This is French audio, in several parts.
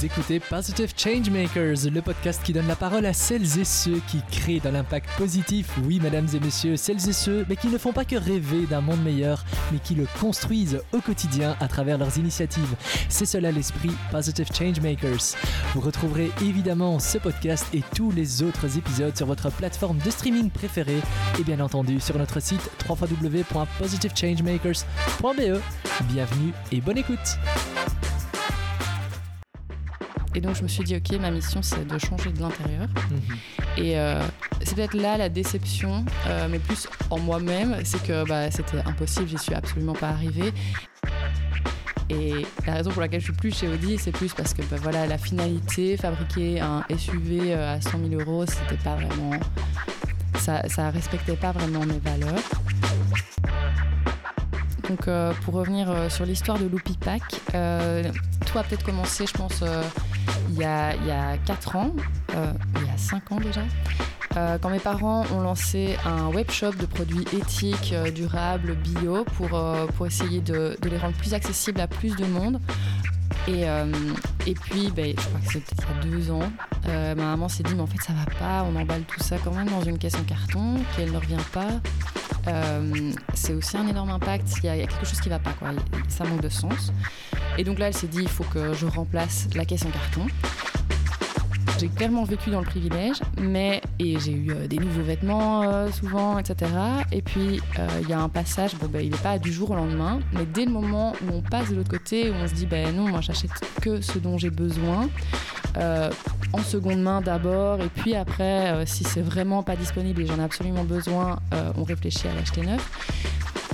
Vous écoutez Positive Changemakers, le podcast qui donne la parole à celles et ceux qui créent de l'impact positif. Oui, mesdames et messieurs, celles et ceux, mais qui ne font pas que rêver d'un monde meilleur, mais qui le construisent au quotidien à travers leurs initiatives. C'est cela l'esprit Positive Changemakers. Vous retrouverez évidemment ce podcast et tous les autres épisodes sur votre plateforme de streaming préférée et bien entendu sur notre site www.positivechangemakers.be. Bienvenue et bonne écoute. Et donc je me suis dit, ok, ma mission c'est de changer de l'intérieur. Et euh, c'est peut-être là la déception, euh, mais plus en moi-même, c'est que bah, c'était impossible, j'y suis absolument pas arrivée. Et la raison pour laquelle je suis plus chez Audi, c'est plus parce que bah, voilà, la finalité, fabriquer un SUV euh, à 100 000 euros, c'était pas vraiment. Ça, ça respectait pas vraiment mes valeurs. Donc euh, pour revenir euh, sur l'histoire de Loopy Pack, euh, tout a peut-être commencé, je pense, il, y a, il y a 4 ans, il y a 5 ans déjà. Quand mes parents ont lancé un webshop de produits éthiques, durables, bio, pour, pour essayer de les rendre plus accessibles à plus de monde. Et, euh, et puis, ben, je crois que c'était il y a deux ans, euh, ma maman s'est dit, mais en fait, ça va pas, on emballe tout ça quand même dans une caisse en carton, qu'elle ne revient pas. Euh, c'est aussi un énorme impact, il y, a, quelque chose qui va pas, ça manque de sens. Et donc là, elle s'est dit, il faut que je remplace la caisse en carton. J'ai clairement vécu dans le privilège, mais et j'ai eu euh, des nouveaux vêtements euh, souvent, etc. Et puis euh, il y a un passage, bon ben il n'est pas du jour au lendemain, mais dès le moment où on passe de l'autre côté, où on se dit ben non, moi j'achète que ce dont j'ai besoin, en seconde main d'abord, et puis après, si c'est vraiment pas disponible et j'en ai absolument besoin, on réfléchit à l'acheter neuf.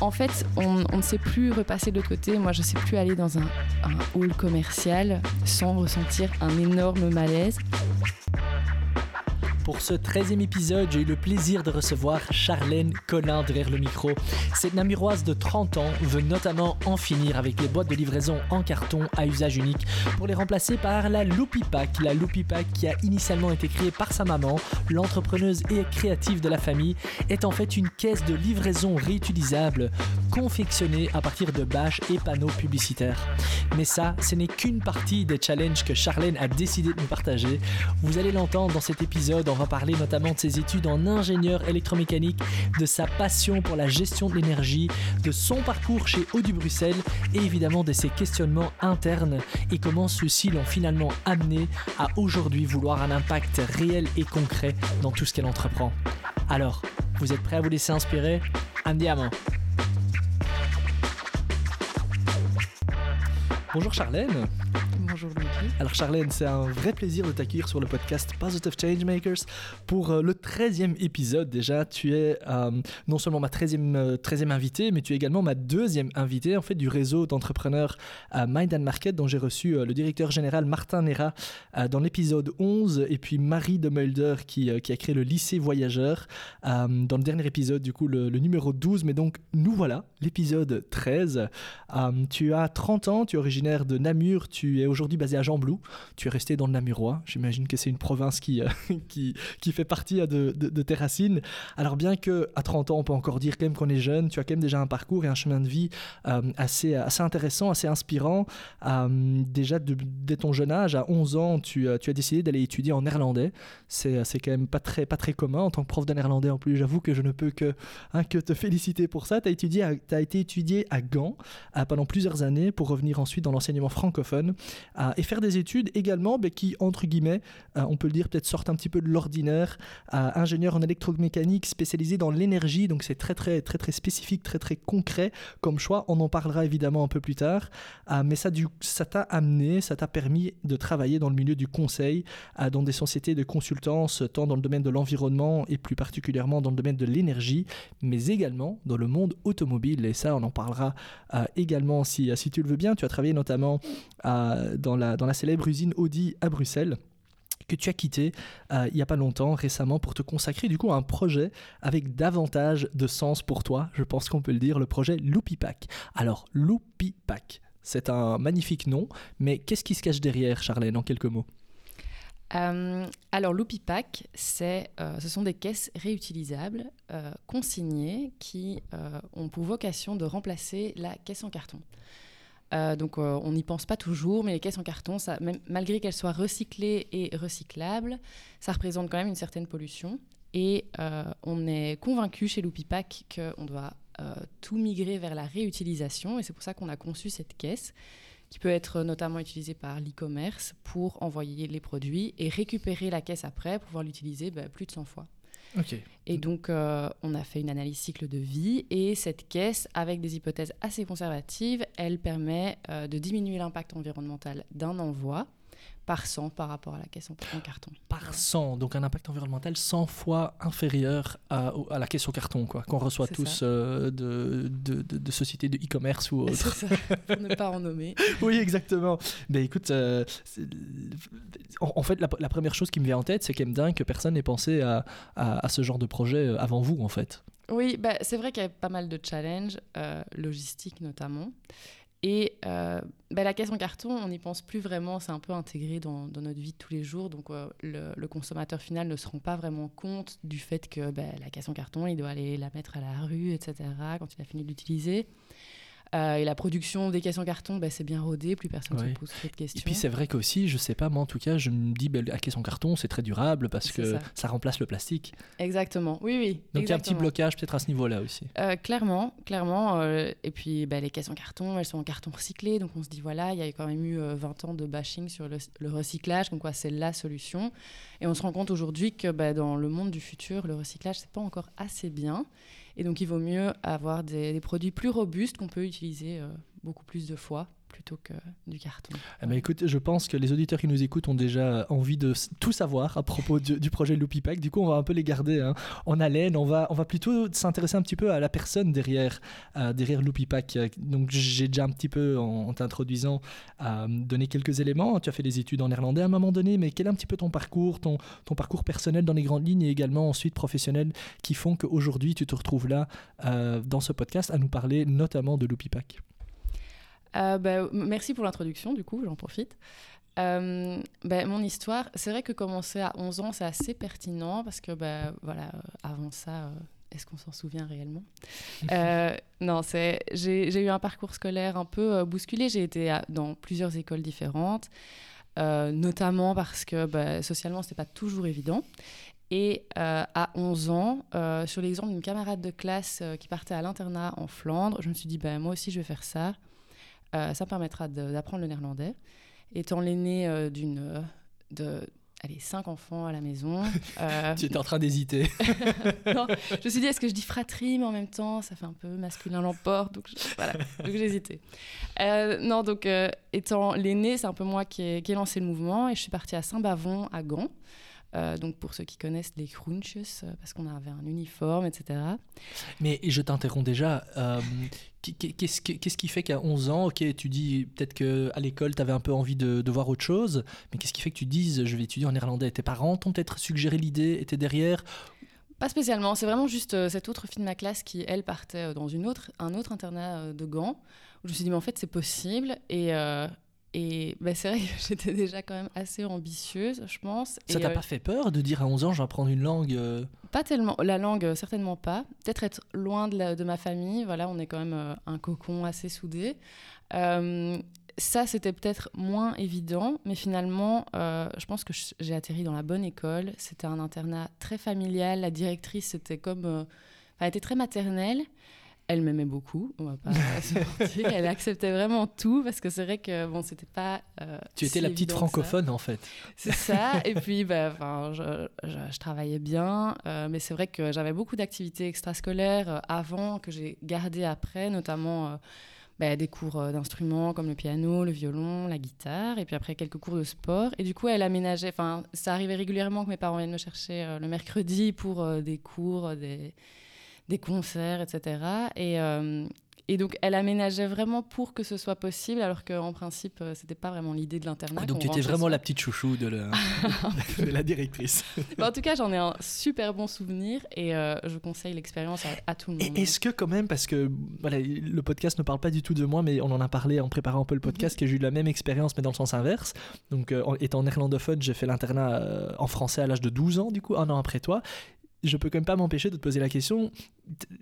En fait, on, ne sait plus repasser de côté. Moi, je ne sais plus aller dans un hall commercial sans ressentir un énorme malaise. Pour ce 13e épisode, j'ai eu le plaisir de recevoir Charlène Collin derrière le micro. Cette namuroise de 30 ans veut notamment en finir avec les boîtes de livraison en carton à usage unique pour les remplacer par la Loopy Pack. La Loopy Pack qui a initialement été créée par sa maman, l'entrepreneuse et créative de la famille, est en fait une caisse de livraison réutilisable confectionnée à partir de bâches et panneaux publicitaires. Mais ça, ce n'est qu'une partie des challenges que Charlène a décidé de nous partager. Vous allez l'entendre dans cet épisode, on va parler notamment de ses études en ingénieur électromécanique, de sa passion pour la gestion de l'énergie, de son parcours chez Audi Bruxelles et évidemment de ses questionnements internes et comment ceux-ci l'ont finalement amené à aujourd'hui vouloir un impact réel et concret dans tout ce qu'elle entreprend. Alors, vous êtes prêts à vous laisser inspirer? Andiamo Bonjour Charlène Bonjour. Alors Charlène, c'est un vrai plaisir de t'accueillir sur le podcast Positive Changemakers pour euh, le 13e épisode déjà. Tu es euh, non seulement ma 13e, euh, 13e invitée, mais tu es également ma deuxième invitée en fait du réseau d'entrepreneurs Mind and Market dont j'ai reçu le directeur général Martin Nera dans l'épisode 11 et puis Marie de Mulder qui, qui a créé le lycée voyageur dans le dernier épisode du coup le, le numéro 12. Mais donc nous voilà, l'épisode 13. Euh, tu as 30 ans, tu es originaire de Namur, tu es aujourd'hui basé à Jean-Blou, tu es resté dans le Namurois. J'imagine que c'est une province qui, euh, qui, qui fait partie euh, de, de, de tes racines. Alors bien que à 30 ans, on peut encore dire quand même qu'on est jeune, tu as quand même déjà un parcours et un chemin de vie euh, assez, assez intéressant, assez inspirant. Déjà de- dès ton jeune âge, à 11 ans, tu, tu as décidé d'aller étudier en néerlandais. C'est quand même pas très, pas très commun en tant que prof de néerlandais en plus. J'avoue que je ne peux que, hein, que te féliciter pour ça. Tu as, étudié à- t'as été étudié à Gand pendant plusieurs années pour revenir ensuite dans l'enseignement francophone et faire des études également qui, entre guillemets, euh, on peut le dire, peut-être sortent un petit peu de l'ordinaire. Ingénieur en électromécanique spécialisé dans l'énergie, donc c'est très très très très spécifique, très très concret comme choix. On en parlera évidemment un peu plus tard, Euh, mais ça t'a amené, ça t'a permis de travailler dans le milieu du conseil, euh, dans des sociétés de consultance, tant dans le domaine de l'environnement et plus particulièrement dans le domaine de l'énergie, mais également dans le monde automobile. Et ça, on en parlera également si, si tu le veux bien. Tu as travaillé notamment euh, dans, la, célèbre usine Audi à Bruxelles que tu as quitté euh, il n'y a pas longtemps, récemment, pour te consacrer du coup à un projet avec davantage de sens pour toi, je pense qu'on peut le dire, le projet Loopy Pack. Alors, Loopy Pack, c'est un magnifique nom, mais qu'est-ce qui se cache derrière, Charlène, en quelques mots? Euh, alors, Loopy Pack, c'est, ce sont des caisses réutilisables, consignées, qui ont pour vocation de remplacer la caisse en carton. Euh, donc on n'y pense pas toujours, mais les caisses en carton, malgré qu'elles soient recyclées et recyclables, ça représente quand même une certaine pollution. Et on est convaincu chez Loupipac qu'on doit tout migrer vers la réutilisation, et c'est pour ça qu'on a conçu cette caisse qui peut être notamment utilisée par l'e-commerce pour envoyer les produits et récupérer la caisse après pour pouvoir l'utiliser bah, plus de 100 fois. Et donc, euh, on a fait une analyse cycle de vie et cette caisse, avec des hypothèses assez conservatives, elle permet euh, de diminuer l'impact environnemental d'un envoi par 100 par rapport à la caisse en, carton. Par 100, donc un impact environnemental 100 fois inférieur à, à la caisse au carton, quoi, qu'on reçoit tous euh, de, de, de, sociétés de e-commerce ou ça, pour ne pas en nommer. oui, exactement. Mais écoute, euh, en, fait, la, première chose qui me vient en tête, c'est quand même dingue que personne n'ait pensé à, à, ce genre de projet euh, avant vous, en fait. Oui, bah, c'est vrai qu'il y a pas mal de challenges, logistiques notamment. Et euh, bah, la caisse en carton, on n'y pense plus vraiment, c'est un peu intégré dans, notre vie de tous les jours. Donc euh, le, consommateur final ne se rend pas vraiment compte du fait que bah, la caisse en carton, il doit aller la mettre à la rue, etc., quand il a fini d'utiliser. Euh, et la production des caisses en carton, bah, c'est bien rodé, plus personne ne se pose cette question. Et puis c'est vrai qu'aussi, je sais pas, moi en tout cas, je me dis, bah, la caisse en carton, c'est très durable parce que ça. remplace le plastique. Exactement, oui, oui. Donc il y a un petit blocage peut-être à ce niveau-là aussi. Euh, clairement, clairement. Euh, et puis bah, les caisses en carton, elles sont en carton recyclé, donc on se dit, voilà, il y a quand même eu 20 ans de bashing sur le, recyclage, donc quoi, c'est la solution. Et on se rend compte aujourd'hui que bah, dans le monde du futur, le recyclage, c'est pas encore assez bien. Et donc, il vaut mieux avoir des, produits plus robustes qu'on peut utiliser euh, beaucoup plus de fois plutôt que du carton. Eh ben, écoute, je pense que les auditeurs qui nous écoutent ont déjà envie de tout savoir à propos du, projet Loopy Pack. Du coup, on va un peu les garder hein, en haleine. On va, on va plutôt s'intéresser un petit peu à la personne derrière, euh, derrière Loopy Pack. Donc, j'ai déjà un petit peu, en, t'introduisant, euh, donné quelques éléments. Tu as fait des études en néerlandais à un moment donné, mais quel est un petit peu ton parcours, ton, ton parcours personnel dans les grandes lignes et également ensuite professionnel qui font qu'aujourd'hui, tu te retrouves là euh, dans ce podcast à nous parler notamment de Loopy Pack? Euh, bah, merci pour l'introduction, du coup, j'en profite. Euh, bah, mon histoire, c'est vrai que commencer à 11 ans, c'est assez pertinent parce que, bah, voilà, euh, avant ça, est-ce qu'on s'en souvient réellement? Non, c'est, j'ai, eu un parcours scolaire un peu bousculé. J'ai été dans plusieurs écoles différentes, notamment parce que bah, socialement, c'était pas toujours évident. Et à 11 ans, sur l'exemple d'une camarade de classe qui partait à l'internat en Flandre, je me suis dit, bah, moi aussi, je vais faire ça. Euh, ça permettra d'apprendre le néerlandais. Étant l'aîné euh, d'une euh, de allez, cinq enfants à la maison. tu étais en train d'hésiter. je me suis dit, est-ce que je dis fratrie, mais en même temps, ça fait un peu masculin l'emporte. Donc, voilà, donc j'ai hésité. non, donc, étant l'aîné, c'est un peu moi qui ai, qui ai, lancé le mouvement et je suis partie à Saint-Bavon, à Gand. Euh, donc pour ceux qui connaissent les crunches, euh, parce qu'on avait un uniforme, etc. Mais je t'interromps déjà. Euh, qu'est-ce, qui fait qu'à 11 ans, ok, tu dis peut-être qu'à l'école, tu avais un peu envie de, voir autre chose, mais qu'est-ce qui fait que tu dises je vais étudier en néerlandais? Tes parents t'ont peut-être suggéré l'idée, étaient derrière? Pas spécialement, c'est vraiment juste cette autre fille de ma classe qui, elle, partait dans une autre, un autre internat de Gand, où je me suis dit, mais en fait, c'est possible. Et, et bah, c'est vrai que j'étais déjà quand même assez ambitieuse, je pense. Ça t'a euh, pas fait peur de dire à 11 ans, je vais apprendre une langue euh Pas tellement. La langue, euh, certainement pas. Peut-être être loin de, de, ma famille. Voilà, on est quand même un cocon assez soudé. ça, c'était peut-être moins évident, mais finalement, je pense que j'ai atterri dans la bonne école. C'était un internat très familial. La directrice, c'était comme... elle était très maternelle elle m'aimait beaucoup, on va pas se mentir. Elle acceptait vraiment tout parce que c'est vrai que bon, c'était pas. Euh, tu étais la petite francophone en fait. C'est ça. Et puis, bah, je, je, travaillais bien, euh, mais c'est vrai que j'avais beaucoup d'activités extrascolaires euh, avant que j'ai gardé après, notamment. Bah, des cours d'instruments comme le piano, le violon, la guitare, et puis après quelques cours de sport. Et du coup, elle aménageait, enfin, ça arrivait régulièrement que mes parents viennent me chercher le mercredi pour des cours, des, des concerts, etc. Et, euh, et donc, elle aménageait vraiment pour que ce soit possible, alors qu'en principe, euh, c'était pas vraiment l'idée de l'internat. donc, tu étais vraiment la petite chouchou de la, de la directrice. en tout cas, j'en ai un super bon souvenir et euh, je conseille l'expérience à, tout le monde. Est-ce que, quand même, parce que voilà, le podcast ne parle pas du tout de moi, mais on en a parlé en préparant un peu le podcast, mhm. que j'ai eu la même expérience, mais dans le sens inverse. Donc, étant néerlandophone, j'ai fait l'internat en français à l'âge de 12 ans, du coup, un an après toi je peux quand même pas m'empêcher de te poser la question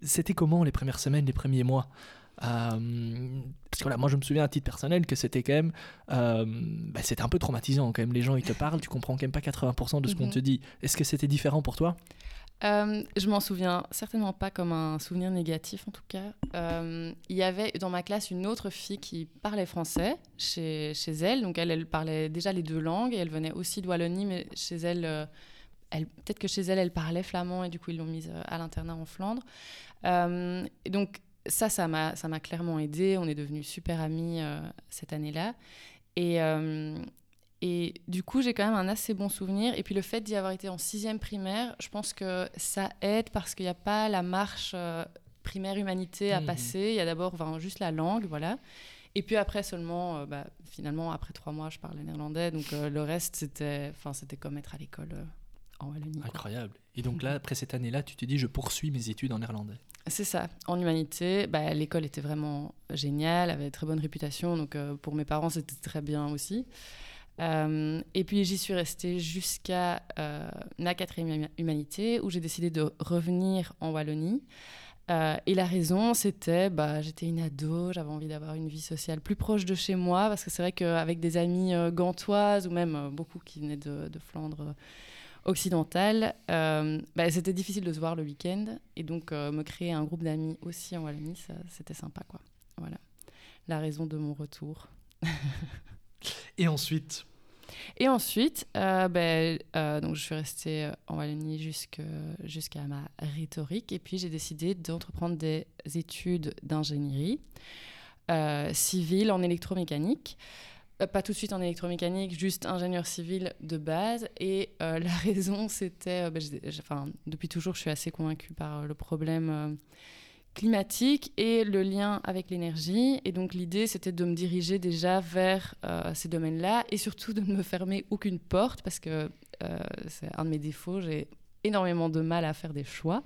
c'était comment les premières semaines, les premiers mois? Euh, parce que voilà, moi je me souviens à titre personnel que c'était quand même, euh, bah, c'était un peu traumatisant quand même. Les gens ils te parlent, tu comprends quand même pas 80% de ce qu'on Mhm. te dit. Est-ce que c'était différent pour toi? Euh, je m'en souviens certainement pas comme un souvenir négatif en tout cas. Il y avait dans ma classe une autre fille qui parlait français chez, chez elle, donc elle, elle parlait déjà les deux langues et elle venait aussi de Wallonie, mais chez elle peut-être que chez elle, elle parlait flamand et du coup ils l'ont mise euh, à l'internat en Flandre. Euh, et donc ça, ça m'a, ça m'a clairement aidé. On est devenus super amis euh, cette année-là. Et, euh, et du coup, j'ai quand même un assez bon souvenir. Et puis le fait d'y avoir été en sixième primaire, je pense que ça aide parce qu'il n'y a pas la marche primaire humanité à Mhm. passer. Il y a d'abord enfin, juste la langue, voilà. Et puis après seulement, euh, bah, finalement, après trois mois, je parle néerlandais. Donc euh, le reste, c'était, enfin, c'était comme être à l'école euh, en Wallonie. Incroyable. Et donc là, après cette année-là, tu te dis, je poursuis mes études en néerlandais. C'est ça. En humanité, bah, l'école était vraiment géniale, avait très bonne réputation, donc euh, pour mes parents c'était très bien aussi. Euh, et puis j'y suis restée jusqu'à euh, ma quatrième huma- humanité, où j'ai décidé de revenir en Wallonie. Euh, et la raison, c'était, bah, j'étais une ado, j'avais envie d'avoir une vie sociale plus proche de chez moi, parce que c'est vrai qu'avec des amies euh, gantoises, ou même euh, beaucoup qui venaient de, de Flandre occidentale, euh, bah, c'était difficile de se voir le week-end. Et donc, euh, me créer un groupe d'amis aussi en Wallonie, c'était sympa, quoi. Voilà. La raison de mon retour. Et ensuite, Et ensuite, euh, ben, donc je suis restée en Wallonie jusqu'à ma rhétorique. Et puis, j'ai décidé d'entreprendre des études d'ingénierie civile en électromécanique. Euh, pas tout de suite en électromécanique, juste ingénieur civil de base. Et euh, la raison, c'était... euh, j'ai- enfin, depuis toujours, je suis assez convaincue par le problème climatique et le lien avec l'énergie. Et donc l'idée, c'était de me diriger déjà vers ces domaines-là et surtout de ne me fermer aucune porte parce que c'est un de mes défauts. J'ai énormément de mal à faire des choix.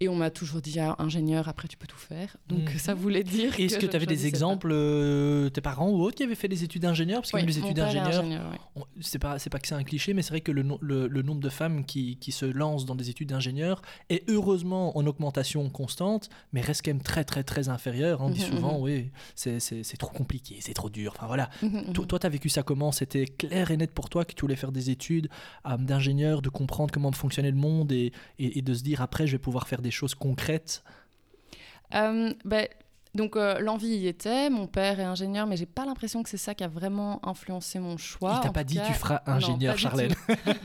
Et on m'a toujours dit, ah, ingénieur, après tu peux tout faire. Donc Mhm. ça voulait dire. est-ce que tu avais des exemples, euh, tes parents ou autres qui avaient fait des études d'ingénieur? Parce que Oui, même les études d'ingénieur, c'est pas, pas que c'est un cliché, mais c'est vrai que le, no- le- le nombre de femmes qui, qui se lancent dans des études d'ingénieur est heureusement en augmentation constante, mais reste quand même très très très inférieur. On dit Mhm, souvent, mhm. oui, c'est, trop compliqué, c'est trop dur. Enfin voilà. To-. Toi, tu as vécu ça comment? C'était clair et net pour toi que tu voulais faire des études euh, d'ingénieur, de comprendre comment fonctionnait le monde et, et- et de se dire après, je vais pouvoir faire des choses concrètes. Euh, ben, donc euh, l'envie y était. Mon père est ingénieur, mais j'ai pas l'impression que c'est ça qui a vraiment influencé mon choix. Il t'a pas dit cas, tu feras non, ingénieur, pas Charlène.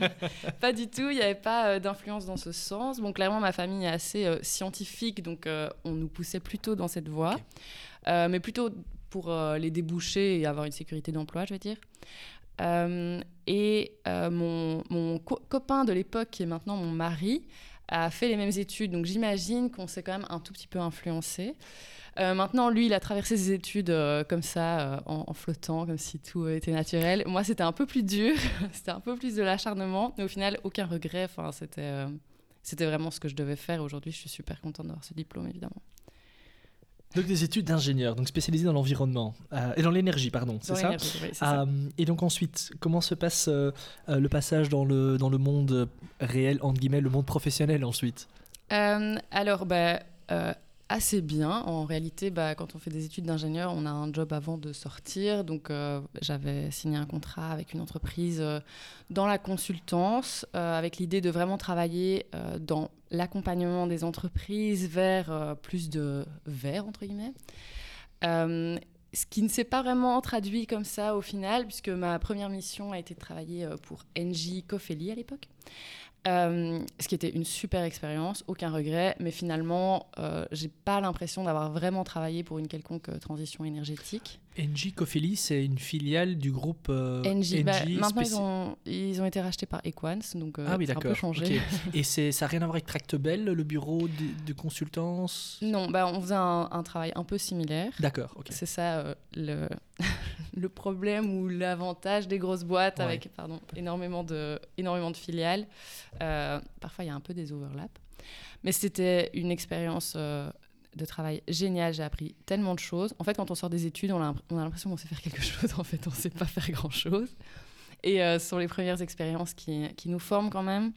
pas du tout. Il n'y avait pas euh, d'influence dans ce sens. Bon, clairement, ma famille est assez euh, scientifique, donc on nous poussait plutôt dans cette voie, mais plutôt pour les déboucher et avoir une sécurité d'emploi, je vais dire. Et mon, mon co- copain de l'époque, qui est maintenant mon mari, a fait les mêmes études. Donc j'imagine qu'on s'est quand même un tout petit peu influencé. Euh, maintenant, lui, il a traversé ses études euh, comme ça, euh, en, en flottant, comme si tout était naturel. Moi, c'était un peu plus dur, c'était un peu plus de l'acharnement, mais au final, aucun regret. Enfin, c'était, c'était vraiment ce que je devais faire. Aujourd'hui, je suis super contente d'avoir ce diplôme, évidemment. Donc des études d'ingénieur, donc spécialisé dans l'environnement euh, et dans l'énergie, pardon, c'est ça oui, ça. Euh, et donc ensuite, comment se passe euh, le passage dans le, dans le monde réel, entre guillemets, le monde professionnel ensuite? Alors, bah, assez bien. En réalité, bah, quand on fait des études d'ingénieur, on a un job avant de sortir. Donc, euh, j'avais signé un contrat avec une entreprise euh, dans la consultance, euh, avec l'idée de vraiment travailler dans l'accompagnement des entreprises vers plus de verts, entre guillemets. Ce qui ne s'est pas vraiment traduit comme ça au final, puisque ma première mission a été de travailler pour NJ Cofeli à l'époque. Euh, ce qui était une super expérience, aucun regret, mais finalement, euh, j'ai pas l'impression d'avoir vraiment travaillé pour une quelconque euh, transition énergétique. NJ Cofeli, c'est une filiale du groupe euh, NJ, bah, maintenant ils ont, ils ont été rachetés par Equans, donc euh, Ah oui, c'est un peu changé. Et ça n'a rien à voir avec Tractebel, le bureau de, de consultance? Non, bah, on faisait un, un travail un peu similaire. D'accord, ok. C'est ça le, le problème ou l'avantage des grosses boîtes Ouais. avec pardon, énormément, de, énormément de filiales. Euh, parfois, il y a un peu des overlaps. Mais c'était une expérience euh, de travail géniale. J'ai appris tellement de choses. En fait, quand on sort des études, on a, on a l'impression qu'on sait faire quelque chose. En fait, on ne sait pas faire grand-chose. Et euh, ce sont les premières expériences qui, qui nous forment quand même.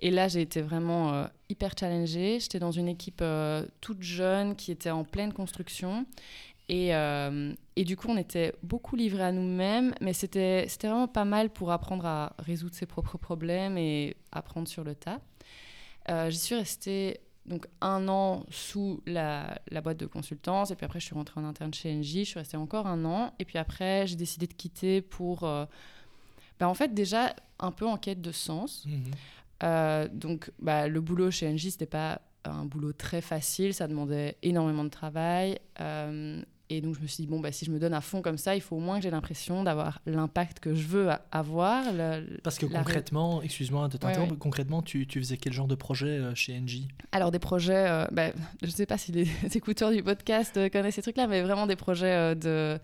Et là, j'ai été vraiment euh, hyper challengée. J'étais dans une équipe euh, toute jeune qui était en pleine construction. Et, euh, et, du coup, on était beaucoup livrés à nous-mêmes, mais c'était vraiment pas mal pour apprendre à résoudre ses propres problèmes et apprendre sur le tas. Euh, J'y suis restée donc un an sous la, la, boîte de consultance, et puis après, je suis rentrée en interne chez NJ, je suis restée encore un an, et puis après, j'ai décidé de quitter pour, euh, bah, en fait, déjà un peu en quête de sens. Mhm. Euh, donc, bah, le boulot chez NJ, c'était pas un boulot très facile, ça demandait énormément de travail. Euh, et donc, je me suis dit, bon, bah, si je me donne à fond comme ça, il faut au moins que j'ai l'impression d'avoir l'impact que je veux avoir. Parce que concrètement, excuse-moi de t'interrompre, concrètement, tu, tu, faisais quel genre de projet euh, chez NJ Alors, des projets, bah, je ne sais pas si les écouteurs du podcast connaissent ces trucs-là, mais vraiment des projets de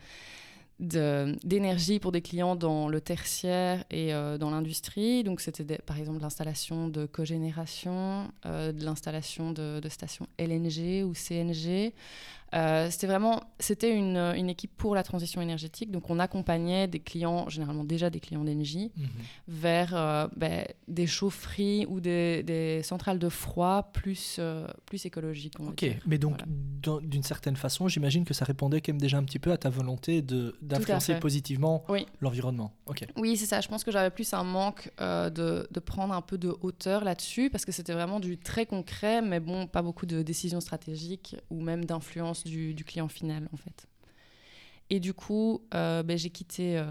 d'énergie pour des clients dans le tertiaire et euh, dans l'industrie. Donc c'était par exemple l'installation de cogénération, euh, de l'installation de, de, stations LNG ou CNG, euh, c'était vraiment c'était une, une, équipe pour la transition énergétique. Donc, on accompagnait des clients, généralement déjà des clients d'énergie, mhm. vers euh, ben, des chaufferies ou des, des, centrales de froid plus, euh, plus écologiques. Ok, mais donc, d'une certaine façon, j'imagine que ça répondait quand même déjà un petit peu à ta volonté d'influencer positivement l'environnement. Ok. Oui, c'est ça. Je pense que j'avais plus un manque de, de, prendre un peu de hauteur là-dessus parce que c'était vraiment du très concret, mais bon, pas beaucoup de décisions stratégiques ou même d'influence du, client final, en fait. Et du coup, euh, ben, j'ai quitté euh,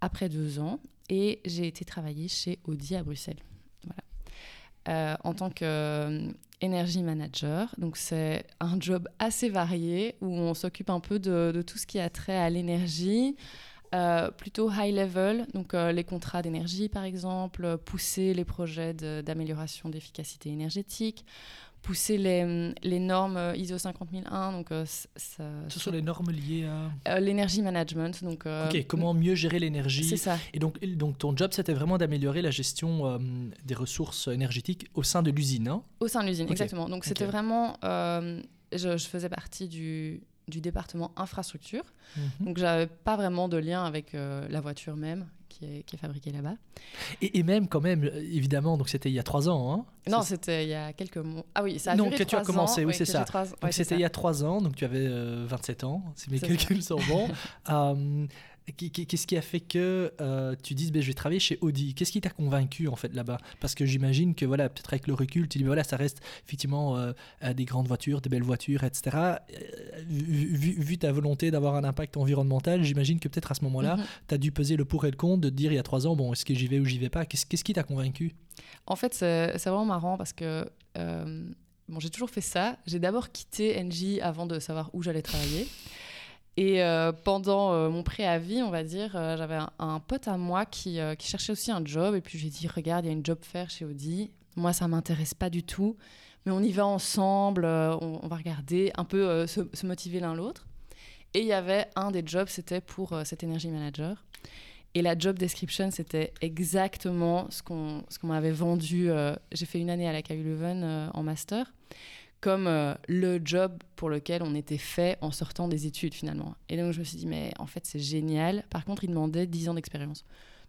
après deux ans et j'ai été travailler chez Audi à Bruxelles. Voilà. Euh, en tant qu'énergie manager. Donc, c'est un job assez varié où on s'occupe un peu de, tout ce qui a trait à l'énergie. plutôt high level, donc les contrats d'énergie par exemple, pousser les projets d'amélioration d'efficacité énergétique, pousser les, les, normes euh, ISO 50001. Donc, euh, ça, Ce sont les normes liées à euh, l'énergie management. Donc, ok, comment mieux gérer l'énergie. C'est ça. Et donc, donc ton job, c'était vraiment d'améliorer la gestion des ressources énergétiques au sein de l'usine. Hein? Au sein de l'usine, exactement. Donc, c'était vraiment. Je, je, faisais partie du, du département infrastructure. Mhm. Donc, j'avais pas vraiment de lien avec la voiture même, qui est, qui est fabriquée là-bas. Et, et, même, quand même, évidemment, donc c'était il y a trois ans. Hein non, c'était il y a quelques mois. Ah oui, ça a non, duré que tu as commencé, oui, c'est ça. c'était il y a trois ans, donc tu avais 27 euh, ans, si mes calculs sont bons. euh, Qu'est-ce qui a fait que euh, tu dises ben, je vais travailler chez Audi? Qu'est-ce qui t'a convaincu en fait là-bas? Parce que j'imagine que voilà, peut-être avec le recul, tu dis voilà, ça reste effectivement euh, des grandes voitures, des belles voitures, etc. Euh, vu, ta volonté d'avoir un impact environnemental, j'imagine que peut-être à ce moment-là, mhm. tu as dû peser le pour et le contre de te dire il y a trois ans, bon, est-ce que j'y vais ou j'y vais pas? Qu'est-ce qui t'a convaincu? En fait, c'est vraiment marrant parce que bon, j'ai toujours fait ça. J'ai d'abord quitté NJ avant de savoir où j'allais travailler. Et euh, pendant euh, mon préavis, on va dire, euh, j'avais un, pote à moi qui, cherchait aussi un job. Et puis j'ai dit, regarde, il y a une job fair chez Audi. Moi, ça m'intéresse pas du tout. Mais on y va ensemble, on, va regarder, un peu se, motiver l'un l'autre. Et il y avait un des jobs, c'était pour cet energy manager. Et la job description, c'était exactement ce qu'on qu'on m'avait vendu. j'ai fait une année à la KU Leuven en master comme euh, le job pour lequel on était fait en sortant des études finalement. Et donc je me suis dit, mais en fait c'est génial. Par contre, il demandait 10 ans d'expérience.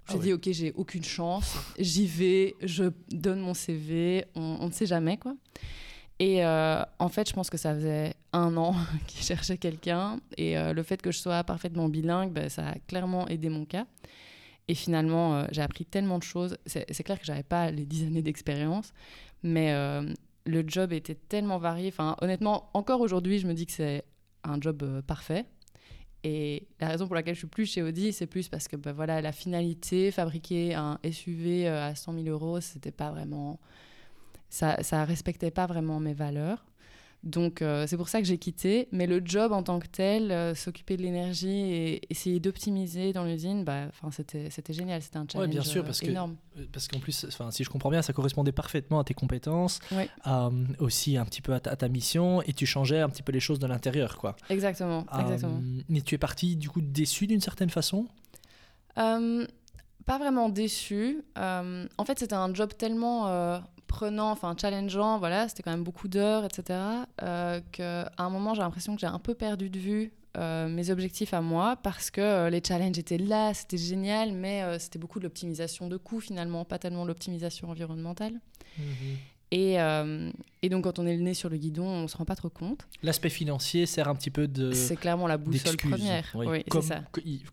J'ai ah dit, ok, j'ai aucune chance, j'y vais, je donne mon CV, on, ne sait jamais quoi. Et euh, en fait, je pense que ça faisait un an qu'il cherchait quelqu'un. Et euh, le fait que je sois parfaitement bilingue, ben, ça a clairement aidé mon cas. Et finalement, j'ai appris tellement de choses. C'est clair que j'avais pas les 10 années d'expérience, mais le job était tellement varié. Enfin, honnêtement, encore aujourd'hui, je me dis que c'est un job euh, parfait. Et la raison pour laquelle je suis plus chez Audi, c'est plus parce que bah, voilà, la finalité, fabriquer un SUV euh, à 100 000 euros, c'était pas vraiment. Ça, ça respectait pas vraiment mes valeurs. Donc euh, c'est pour ça que j'ai quitté. Mais le job en tant que tel, euh, s'occuper de l'énergie et essayer d'optimiser dans l'usine, bah, c'était, c'était génial. C'était un challenge bien sûr, parce énorme. Que, parce qu'en plus, si je comprends bien, ça correspondait parfaitement à tes compétences, aussi un petit peu à ta, mission, et tu changeais un petit peu les choses de l'intérieur. quoi. Exactement, exactement. Mais tu es parti du coup déçu d'une certaine façon? Pas vraiment déçu. en fait, c'était un job tellement prenant, enfin challengeant, voilà, c'était quand même beaucoup d'heures, etc. Euh, qu'à un moment, j'ai l'impression que j'ai un peu perdu de vue euh, mes objectifs à moi parce que euh, les challenges étaient là, c'était génial, mais c'était beaucoup de l'optimisation de coûts finalement, pas tellement l'optimisation environnementale. Mhm. Et, euh, et, donc, quand on est le nez sur le guidon, on ne se rend pas trop compte. L'aspect financier sert un petit peu de. C'est clairement la boussole première. Oui, comme, ça.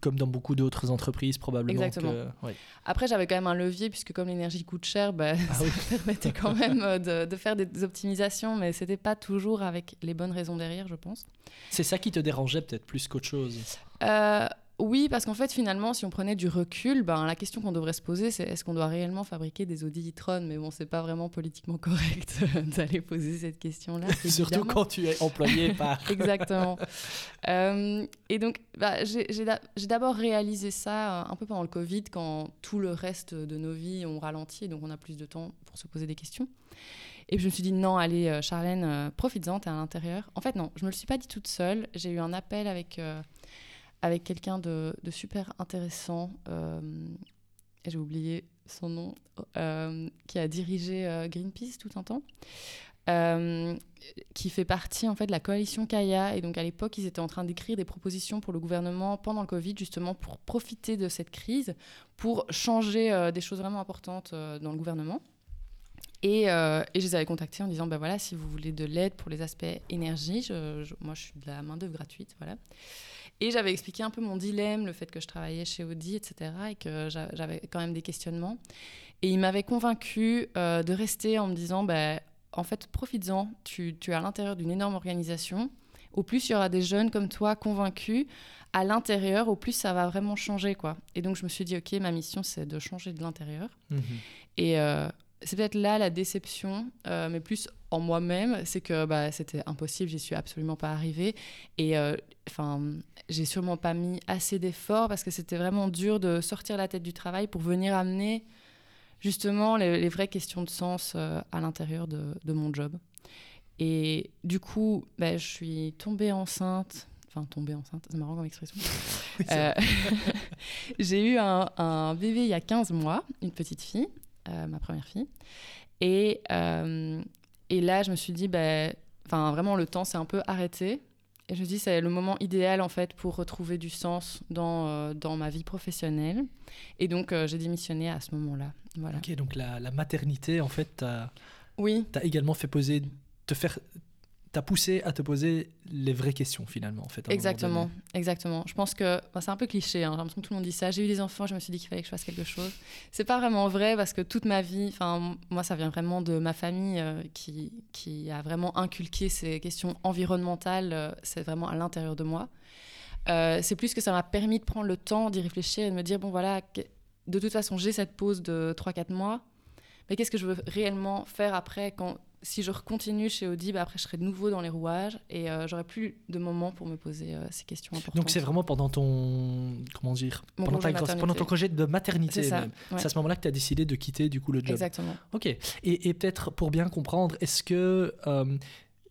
comme dans beaucoup d'autres entreprises, probablement. Exactement. Après, j'avais quand même un levier, puisque comme l'énergie coûte cher, bah, ah ça me permettait quand même euh, de, de, faire des optimisations, mais ce n'était pas toujours avec les bonnes raisons derrière, je pense. C'est ça qui te dérangeait peut-être plus qu'autre chose? Euh, oui, parce qu'en fait, finalement, si on prenait du recul, ben, la question qu'on devrait se poser, c'est est-ce qu'on doit réellement fabriquer des Audi e-tron? Mais bon, c'est pas vraiment politiquement correct d'aller poser cette question-là. Surtout quand tu es employé par. Exactement. Euh, et donc, bah, j'ai d'abord réalisé ça euh, un peu pendant le Covid, quand tout le reste de nos vies ont ralenti, donc on a plus de temps pour se poser des questions. Et je me suis dit, non, allez, euh, Charlène, profites-en, t'es à l'intérieur. En fait, non, je me le suis pas dit toute seule. J'ai eu un appel avec avec quelqu'un de, super intéressant. Euh, j'ai oublié son nom, euh, qui a dirigé euh, Greenpeace tout un temps. qui fait partie en fait de la coalition Kaya et donc à l'époque ils étaient en train d'écrire des propositions pour le gouvernement pendant le Covid justement pour profiter de cette crise pour changer des choses vraiment importantes dans le gouvernement et, je les avais contactés en disant ben voilà si vous voulez de l'aide pour les aspects énergie moi je suis de la main d'œuvre gratuite voilà et j'avais expliqué un peu mon dilemme, le fait que je travaillais chez Audi, etc., et que j'avais quand même des questionnements. Et il m'avait convaincu euh, de rester en me disant, bah, en fait, profites-en, tu, tu, es à l'intérieur d'une énorme organisation. Au plus il y aura des jeunes comme toi convaincus à l'intérieur, au plus ça va vraiment changer. quoi. Et donc je me suis dit, ok, ma mission, c'est de changer de l'intérieur. Mhm. Et euh, c'est peut-être là la déception, euh, mais plus en moi-même, c'est que bah, c'était impossible, j'y suis absolument pas arrivée. Et enfin, j'ai sûrement pas mis assez d'efforts parce que c'était vraiment dur de sortir la tête du travail pour venir amener justement les, vraies questions de sens euh, à l'intérieur de, mon job. Et du coup, ben, je suis tombée enceinte. Enfin, tombée enceinte, c'est marrant comme expression. Euh, j'ai eu un, bébé il y a 15 mois, une petite fille, euh, ma première fille. Et, et là, je me suis dit, ben, vraiment, le temps s'est un peu arrêté. Et je me dis, c'est le moment idéal en fait pour retrouver du sens dans, euh, dans ma vie professionnelle. Et donc, euh, j'ai démissionné à ce moment-là. Voilà. Ok, donc la, la maternité, en fait, t'as oui. as également fait poser, te faire t'as poussé à te poser les vraies questions finalement en fait. Exactement, exactement. Je pense que c'est un peu cliché. Hein. J'ai l'impression que tout le monde dit ça. J'ai eu des enfants, je me suis dit qu'il fallait que je fasse quelque chose. C'est pas vraiment vrai parce que toute ma vie, enfin moi ça vient vraiment de ma famille euh, qui qui a vraiment inculqué ces questions environnementales. Euh, c'est vraiment à l'intérieur de moi. Euh, c'est plus que ça m'a permis de prendre le temps d'y réfléchir et de me dire bon voilà, de toute façon j'ai cette pause de 3-4 mois. Mais qu'est-ce que je veux réellement faire après quand si je continue chez Audi, bah après je serai de nouveau dans les rouages et euh, j'aurai plus de moments pour me poser euh, ces questions importantes. Donc c'est vraiment pendant ton comment dire pendant, ta pendant, ton congé de maternité C'est à ce moment-là que tu as décidé de quitter du coup le job. Exactement. Ok. Et, et peut-être pour bien comprendre, est-ce que euh,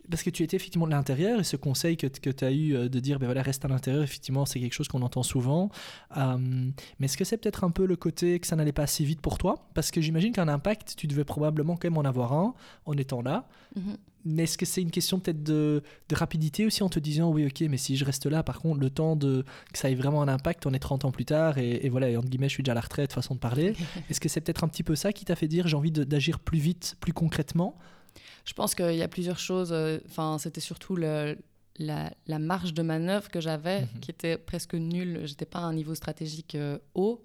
parce que tu étais effectivement de l'intérieur et ce conseil que, que tu as eu euh, de dire ben voilà reste à l'intérieur effectivement c'est quelque chose qu'on entend souvent euh, mais est-ce que c'est peut-être un peu le côté que ça n'allait pas assez vite pour toi? Parce que j'imagine qu'un impact tu devais probablement quand même en avoir un en étant là. Mm-hmm. mais est-ce que c'est une question peut-être de, de, rapidité aussi en te disant oui ok mais si je reste là par contre le temps de que ça ait vraiment un impact on est 30 ans plus tard et, voilà et entre guillemets je suis déjà à la retraite façon de parler. Est-ce que c'est peut-être un petit peu ça qui t'a fait dire j'ai envie d'agir plus vite plus concrètement? Je pense qu'il y a plusieurs choses. Euh, enfin, c'était surtout le, la, marge de manœuvre que j'avais, mhm. qui était presque nulle. J'étais pas à un niveau stratégique euh, haut.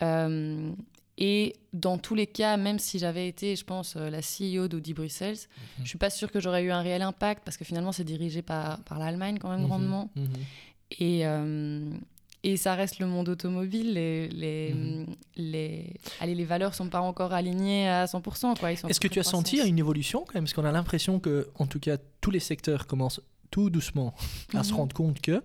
Euh, et dans tous les cas, même si j'avais été, je pense, la CEO d'Audi Bruxelles, mhm. je suis pas sûre que j'aurais eu un réel impact parce que finalement, c'est dirigé par, par l'Allemagne quand même mhm. grandement. Et, et ça reste le monde automobile. Les, les, mhm. les, allez, les valeurs ne sont pas encore alignées à 100%. Est-ce que tu as senti une évolution quand même? Parce qu'on a l'impression que, en tout cas, tous les secteurs commencent tout doucement à se mhm. rendre compte que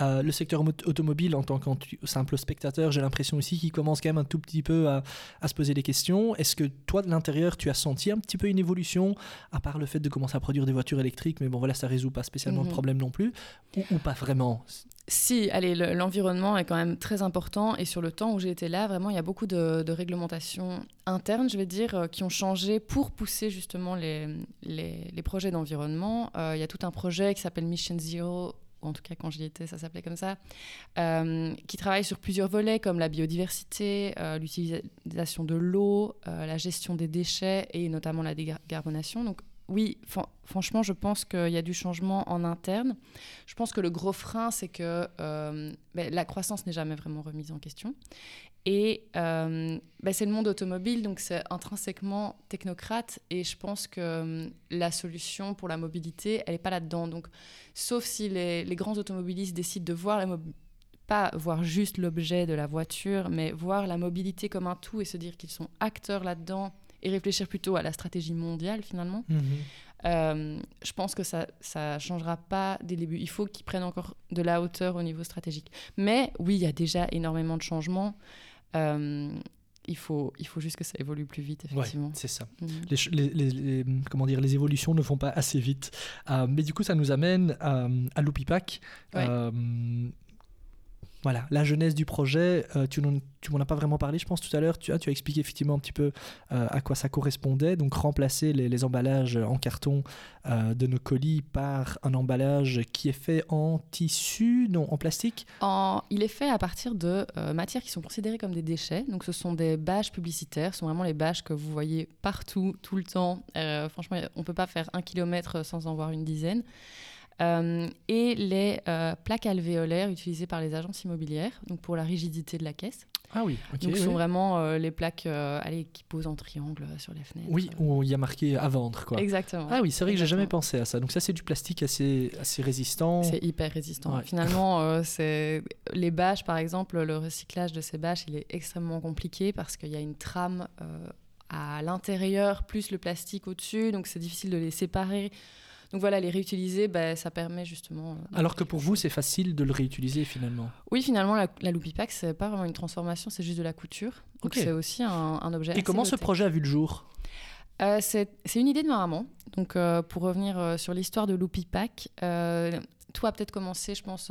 euh, le secteur automobile, en tant que simple spectateur, j'ai l'impression aussi qu'il commence quand même un tout petit peu à, à se poser des questions. Est-ce que toi, de l'intérieur, tu as senti un petit peu une évolution, à part le fait de commencer à produire des voitures électriques, mais bon, voilà, ça résout pas spécialement le mhm. problème non plus, ou, ou pas vraiment? Si, allez, l'environnement est quand même très important et sur le temps où j'ai été là, vraiment, il y a beaucoup de, réglementations internes, je vais dire, euh, qui ont changé pour pousser justement les, projets d'environnement. Euh, il y a tout un projet qui s'appelle Mission Zero en tout cas quand j'y étais, ça s'appelait comme ça, euh, qui travaille sur plusieurs volets comme la biodiversité, l'utilisation de l'eau, la gestion des déchets et notamment la décarbonation. Oui, franchement, je pense qu'il y a du changement en interne. Je pense que le gros frein, c'est que ben, la croissance n'est jamais vraiment remise en question. Et euh, bah, c'est le monde automobile, donc c'est intrinsèquement technocrate. Et je pense que euh, la solution pour la mobilité, elle n'est pas là-dedans. Donc, sauf si les, grands automobilistes décident de voir la pas voir juste l'objet de la voiture, mais voir la mobilité comme un tout et se dire qu'ils sont acteurs là-dedans et réfléchir plutôt à la stratégie mondiale finalement. Mhm. Euh, je pense que ça ne changera pas dès le début. Il faut qu'ils prennent encore de la hauteur au niveau stratégique. Mais oui, il y a déjà énormément de changements. Euh, il faut, il faut juste que ça évolue plus vite, effectivement. c'est ça. Mhm. Les, les, comment dire, les évolutions ne font pas assez vite. Euh, mais du coup, ça nous amène à, à Loopypack. Voilà, la jeunesse du projet, euh, tu m'en as pas vraiment parlé, je pense, tout à l'heure. Tu, as tu as expliqué effectivement un petit peu euh, à quoi ça correspondait. Donc, remplacer les, emballages en carton euh, de nos colis par un emballage qui est fait en tissu, non, en plastique? Il est fait à partir de matières qui sont considérées comme des déchets. Donc, ce sont des bâches publicitaires. Ce sont vraiment les bâches que vous voyez partout, tout le temps. franchement, on ne peut pas faire un kilomètre sans en voir une dizaine. Euh, et les euh, plaques alvéolaires utilisées par les agences immobilières, donc pour la rigidité de la caisse. Ah oui, ok. Donc, ce sont vraiment euh, les plaques allez, qui posent en triangle sur les fenêtres. Oui, où il y a marqué à vendre, quoi. Exactement. Ah oui, c'est vrai que j'ai jamais pensé à ça. Donc, ça, c'est du plastique assez, assez résistant. C'est hyper résistant. Finalement, c'est les bâches, par exemple, le recyclage de ces bâches, il est extrêmement compliqué parce qu'il y a une trame à l'intérieur, plus le plastique au-dessus. Donc, c'est difficile de les séparer. Donc voilà, les réutiliser, bah, ça permet justement. Euh, Alors que pour vous, c'est facile de le réutiliser finalement Oui, finalement, la, la Loopy Pack, c'est pas vraiment une transformation, c'est juste de la couture. Donc c'est aussi un, objet. Et comment ce projet a vu le jour? Euh, c'est une idée de ma maman. Donc, euh, pour revenir sur l'histoire de Loopy Pack, tout a peut-être commencé, je pense,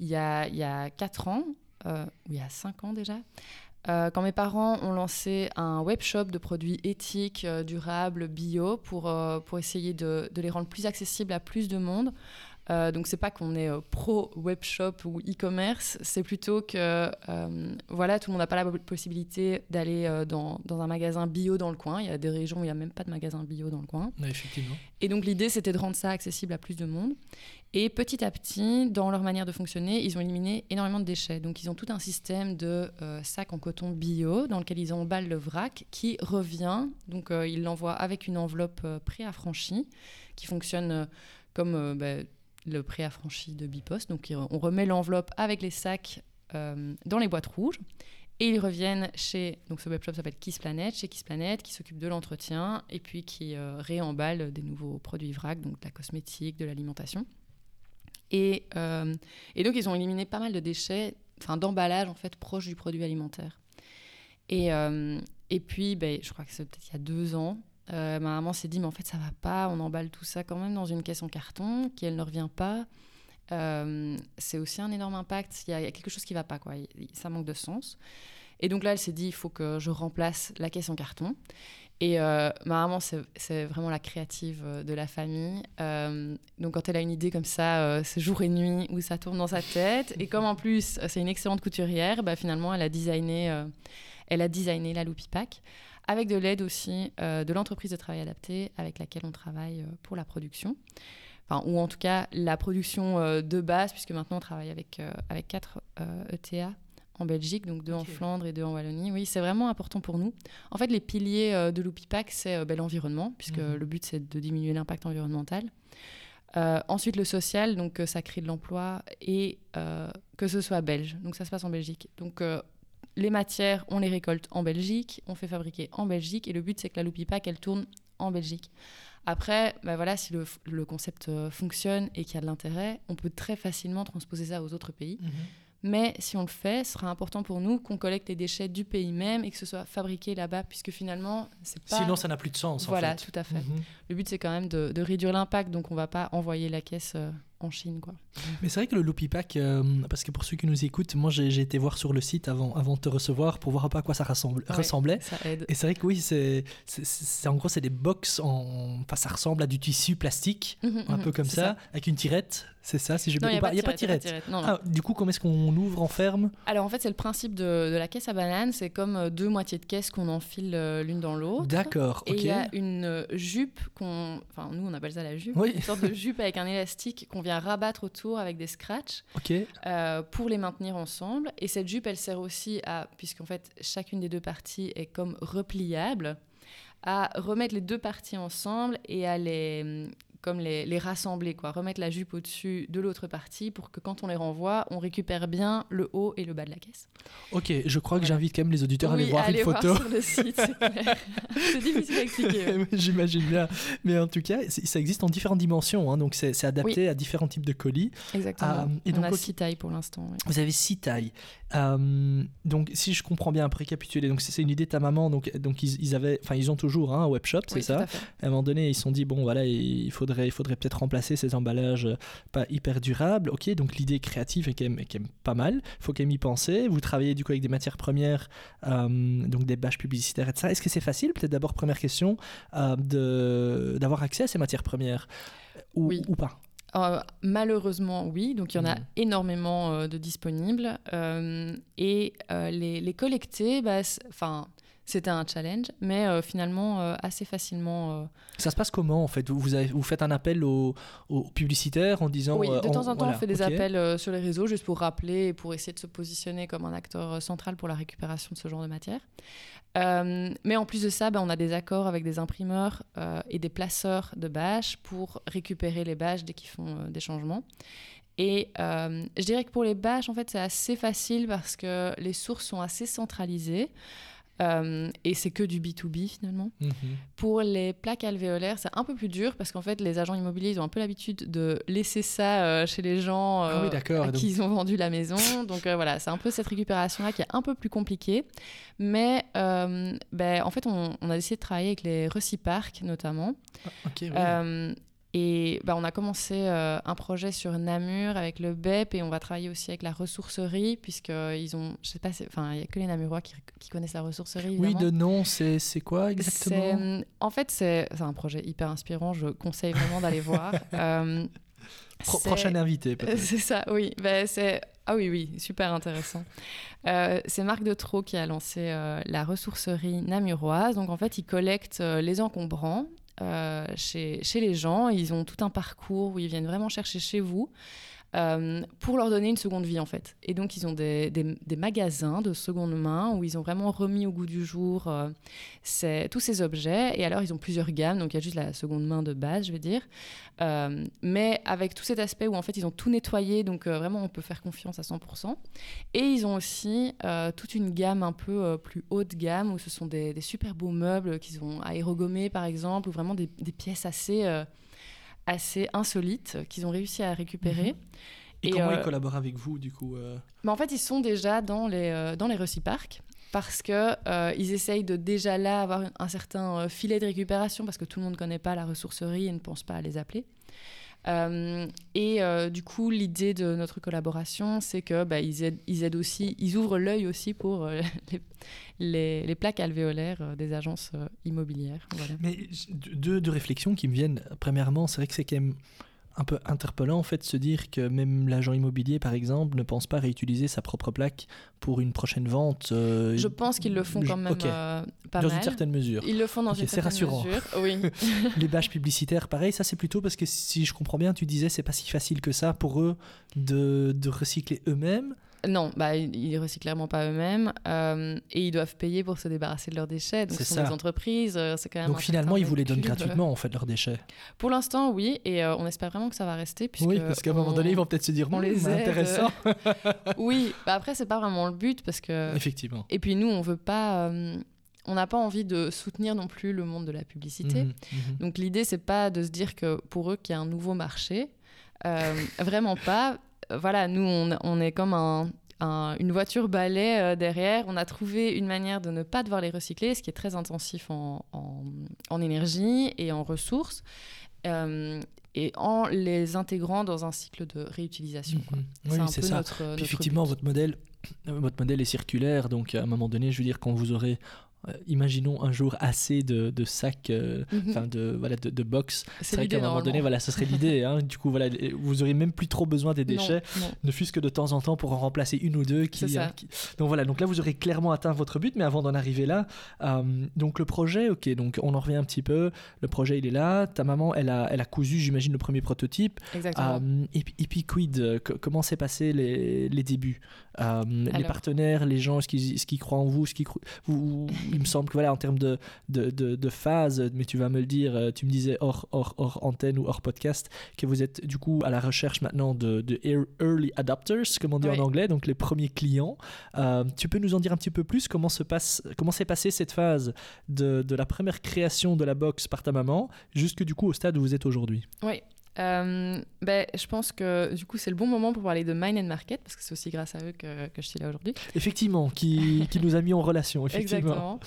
il, y a, il y a 4 ans, ou il y a 5 ans déjà. Euh, quand mes parents ont lancé un web shop de produits éthiques, euh, durables, bio, pour, euh, pour essayer de, de, les rendre plus accessibles à plus de monde. donc c'est pas qu'on est pro web shop ou e-commerce, c'est plutôt que voilà tout le monde n'a pas la possibilité d'aller dans, dans, un magasin bio dans le coin. Il y a des régions où il n'y a même pas de magasin bio dans le coin. effectivement. Et donc l'idée c'était de rendre ça accessible à plus de monde. Et petit à petit, dans leur manière de fonctionner, ils ont éliminé énormément de déchets. Donc ils ont tout un système de euh, sacs en coton bio dans lequel ils emballent le vrac qui revient. Donc euh, ils l'envoient avec une enveloppe euh, préaffranchie qui fonctionne comme bah, le préaffranchi de Bipost. Donc on remet l'enveloppe avec les sacs dans les boîtes rouges. Et ils reviennent chez, donc ce webshop s'appelle Kiss Planet, chez Kiss Planet, qui s'occupe de l'entretien et puis qui réemballe des nouveaux produits vrac, donc de la cosmétique, de l'alimentation. Euh, et, donc, ils ont éliminé pas mal de déchets, enfin d'emballage en fait proche du produit alimentaire. Et, euh, puis, ben, je crois que c'est peut-être il y a deux ans, euh, ma maman s'est dit, mais en fait, ça va pas, on emballe tout ça quand même dans une caisse en carton, qui elle ne revient pas. c'est aussi un énorme impact. Il y, a, quelque chose qui va pas, quoi. Ça manque de sens. Et donc là, elle s'est dit, il faut que je remplace la caisse en carton. Et euh, ma maman, c'est vraiment la créative euh, de la famille. Euh, donc, quand elle a une idée comme ça, c'est jour et nuit où ça tourne dans sa tête. Et comme en plus, c'est une excellente couturière, bah, finalement, elle a designé, elle a designé la Loopy Pack avec de l'aide aussi de l'entreprise de travail adapté avec laquelle on travaille pour la production. Enfin, ou en tout cas, la production de base, puisque maintenant on travaille avec, avec quatre ETA en Belgique, donc deux en Flandre et deux en Wallonie. Oui, c'est vraiment important pour nous. En fait, les piliers euh, de l'Oupipac, c'est euh, ben, l'environnement, puisque mhm. le but, c'est de diminuer l'impact environnemental. Euh, ensuite, le social, donc ça crée de l'emploi et que ce soit belge. Donc ça se passe en Belgique. Donc les matières, on les récolte en Belgique, on fait fabriquer en Belgique et le but, c'est que la Loupipac, elle tourne en Belgique. Après, ben voilà, si le, concept fonctionne et qu'il y a de l'intérêt, on peut très facilement transposer ça aux autres pays. Mhm. Mais si on le fait, ce sera important pour nous qu'on collecte les déchets du pays même et que ce soit fabriqué là-bas, puisque finalement, c'est pas... Sinon, ça n'a plus de sens. Voilà, en fait. tout à fait. Mhm. Le but, c'est quand même de, réduire l'impact, donc on ne va pas envoyer la caisse euh, en Chine. Quoi. Mais c'est vrai que le Loopy Pack, euh, parce que pour ceux qui nous écoutent, moi j'ai été voir sur le site avant, avant de te recevoir pour voir un peu à quoi ça ressemblait. Ça aide. Et c'est vrai que oui, c'est en gros, c'est des box, en... enfin ça ressemble à du tissu plastique, mhm, un mhm, peu comme ça, avec une tirette C'est ça, si je Non, il n'y a, pas- pas y a pas de tirette. Non, non. Ah, du coup, comment est-ce qu'on ouvre en ferme? Alors en fait, c'est le principe de, de la caisse à banane. C'est comme euh, deux moitiés de caisse qu'on enfile euh, l'une dans l'autre. D'accord, Et il y a une euh, jupe qu'on. Enfin, nous, on appelle ça la jupe. Oui. Une sorte de jupe avec un élastique qu'on vient rabattre autour avec des scratchs Ok, euh, pour les maintenir ensemble. Et cette jupe, elle sert aussi à. Puisqu'en fait, chacune des deux parties est comme repliable, à remettre les deux parties ensemble et à les. Comme les, les rassembler, quoi. Remettre la jupe au-dessus de l'autre partie pour que quand on les renvoie, on récupère bien le haut et le bas de la caisse. ok. Je crois que Voilà. j'invite quand même les auditeurs à aller voir allez une photo. sur le site, c'est difficile à expliquer. ouais. J'imagine bien. Mais en tout cas, ça existe en différentes dimensions. hein, donc, c'est adapté à différents types de colis. Exactement. Ah, et on donc, a six tailles pour l'instant. Vous avez six tailles. Euh, donc, si je comprends bien, pour récapituler, donc c'est une idée de ta maman. Donc, donc ils, ils avaient, enfin, ils ont toujours hein, un webshop, c'est ça à. À un moment donné, ils se sont dit bon, voilà, il faudrait, il faudrait peut-être remplacer ces emballages euh, pas hyper durables. Ok, donc l'idée créative est quand, même, est quand même pas mal. Il faut quand même y penser. Vous travaillez du coup avec des matières premières, euh, donc des bâches publicitaires et tout ça. Est-ce que c'est facile Peut-être d'abord première question euh, d'avoir accès à ces matières premières ou, Oui. ou pas? Euh, malheureusement, oui. Donc, il y en a Mhm. énormément euh, de disponibles. Euh, et euh, les, les collecter, bah, enfin, c'était un challenge, mais euh, finalement, euh, assez facilement. euh, Ça se passe comment en fait? Vous, vous, avez- vous faites un appel aux, publicitaires en disant oui, de temps en temps, voilà, on fait des appels sur les réseaux juste pour rappeler et pour essayer de se positionner comme un acteur central pour la récupération de ce genre de matière. Mais en plus de ça, bah, on a des accords avec des imprimeurs et des placeurs de bâches pour récupérer les bâches dès qu'ils font des changements. Et je dirais que pour les bâches, en fait, c'est assez facile parce que les sources sont assez centralisées. Euh, et c'est que du B2B finalement. Mhm. Pour les plaques alvéolaires, c'est un peu plus dur parce qu'en fait, les agents immobiliers, ils ont un peu l'habitude de laisser ça euh, chez les gens Ah oui, euh, à donc- qui ils ont vendu la maison. Donc euh, voilà, c'est un peu cette récupération-là qui est un peu plus compliquée. Mais ben, en fait, on, on a décidé de travailler avec les Reciparc notamment. Ok, oui. Euh, et bah, on a commencé euh, un projet sur Namur avec le BEP et on va travailler aussi avec la ressourcerie puisqu'ils ont, je sais pas, enfin il y a que les Namurois qui, qui connaissent la ressourcerie. oui, de nom, c'est quoi exactement? C'est- En fait, c'est un projet hyper inspirant. Je conseille vraiment d'aller voir. Euh, Pro- Prochain invité, peut-être. C'est ça, oui. C'est ah oui, oui, super intéressant. Euh, c'est Marc de Trot qui a lancé euh, la ressourcerie namuroise. Donc en fait, ils collectent euh, les encombrants euh, chez, chez les gens. Ils ont tout un parcours où ils viennent vraiment chercher chez vous. Euh, pour leur donner une seconde vie en fait. Et donc ils ont des, des- magasins de seconde main où ils ont vraiment remis au goût du jour euh, tous ces objets. Et alors ils ont plusieurs gammes, donc il y a juste la seconde main de base, je veux dire. Euh, mais avec tout cet aspect où en fait ils ont tout nettoyé, donc vraiment on peut faire confiance à 100%. Et ils ont aussi toute une gamme un peu plus haute gamme où ce sont des, des super beaux meubles qu'ils ont aérogommés par exemple, ou vraiment des, pièces assez, assez insolites qu'ils ont réussi à récupérer. Mhm. Et, comment euh, ils collaborent avec vous, du coup euh mais en fait, ils sont déjà dans les, euh, dans les parce que euh, ils essayent de déjà là avoir un, certain euh, filet de récupération parce que tout le monde ne connaît pas la ressourcerie et ne pense pas à les appeler. Euh, et euh, du coup, l'idée de notre collaboration, c'est que bah, ils, aident, ils aident aussi, ils ouvrent l'œil aussi pour euh, les, plaques alvéolaires des agences immobilières. Mais deux réflexions qui me viennent. Premièrement, c'est vrai que c'est quand même un peu interpellant en fait de se dire que même l'agent immobilier, par exemple, ne pense pas réutiliser sa propre plaque pour une prochaine vente. euh, Je pense qu'ils le font quand même euh, pas dans mal. une certaine mesure. Ils le font dans une c'est certaine rassurant. mesure. Oui. Les bâches publicitaires, pareil, ça c'est plutôt parce que si je comprends bien, tu disais c'est pas si facile que ça pour eux de, de recycler eux-mêmes. Non, bah, ils recyclent clairement pas eux-mêmes euh, et ils doivent payer pour se débarrasser de leurs déchets. Donc, C'est ce sont ça. des entreprises, euh, c'est quand même. Donc finalement, ils vous les donnent gratuitement en fait leurs déchets. Pour l'instant, oui, et euh, on espère vraiment que ça va rester. Puisque oui, parce qu'à un moment on- donné, ils vont peut-être se dire on Hum, les aide. intéressant. Oui, bah après, c'est pas vraiment le but parce que. Effectivement. Et puis nous, on veut pas. On n'a pas envie de soutenir non plus le monde de la publicité. Mhm, mhm. Donc l'idée, c'est pas de se dire que pour eux qu'il y a un nouveau marché. Euh, vraiment pas. Voilà, nous, on, on est comme un, un- une voiture balai euh, derrière. On a trouvé une manière de ne pas devoir les recycler, ce qui est très intensif en, en- en énergie et en ressources, euh, et en les intégrant dans un cycle de réutilisation. quoi. Mhm. Oui, c'est ça. notre, Puis notre effectivement, but. votre modèle, votre modèle est circulaire, donc à un moment donné, je veux dire, quand vous aurez imaginons un jour assez de, de sacs, euh, Mhm. enfin de voilà de, de box. C'est vrai qu'à un moment donné, voilà, ce serait l'idée. hein. Du coup, voilà, vous aurez même plus trop besoin des déchets, non. ne fût-ce que de temps en temps pour en remplacer une ou deux. Qui, hein, qui- Donc voilà, donc là vous aurez clairement atteint votre but, mais avant d'en arriver là, euh, donc le projet, ok, donc on en revient un petit peu. Le projet il est là. Ta maman, elle a, elle a cousu, j'imagine, le premier prototype. Exactement. Euh, et, puis- et puis quid, euh, co- comment s'est passé les, les débuts? Euh, Les partenaires, les gens, est-ce qu'ils qu'ils croient en vous, est-ce qu'ils vous- Il me semble que voilà, en termes de, de, de, de phase, mais tu vas me le dire, euh, tu me disais hors, hors, hors antenne ou hors podcast, que vous êtes du coup à la recherche maintenant de, de ear- early adopters, comme on dit Oui. en anglais, donc les premiers clients. Euh, tu peux nous en dire un petit peu plus comment se passe, comment s'est passée cette phase de, de la première création de la box par ta maman, jusque du coup au stade où vous êtes aujourd'hui? Oui. Euh, ben, je pense que du coup c'est le bon moment pour parler de Mine and Market parce que c'est aussi grâce à eux que, que je suis là aujourd'hui. Effectivement, qui, qui nous a mis en relation, effectivement. Exactement.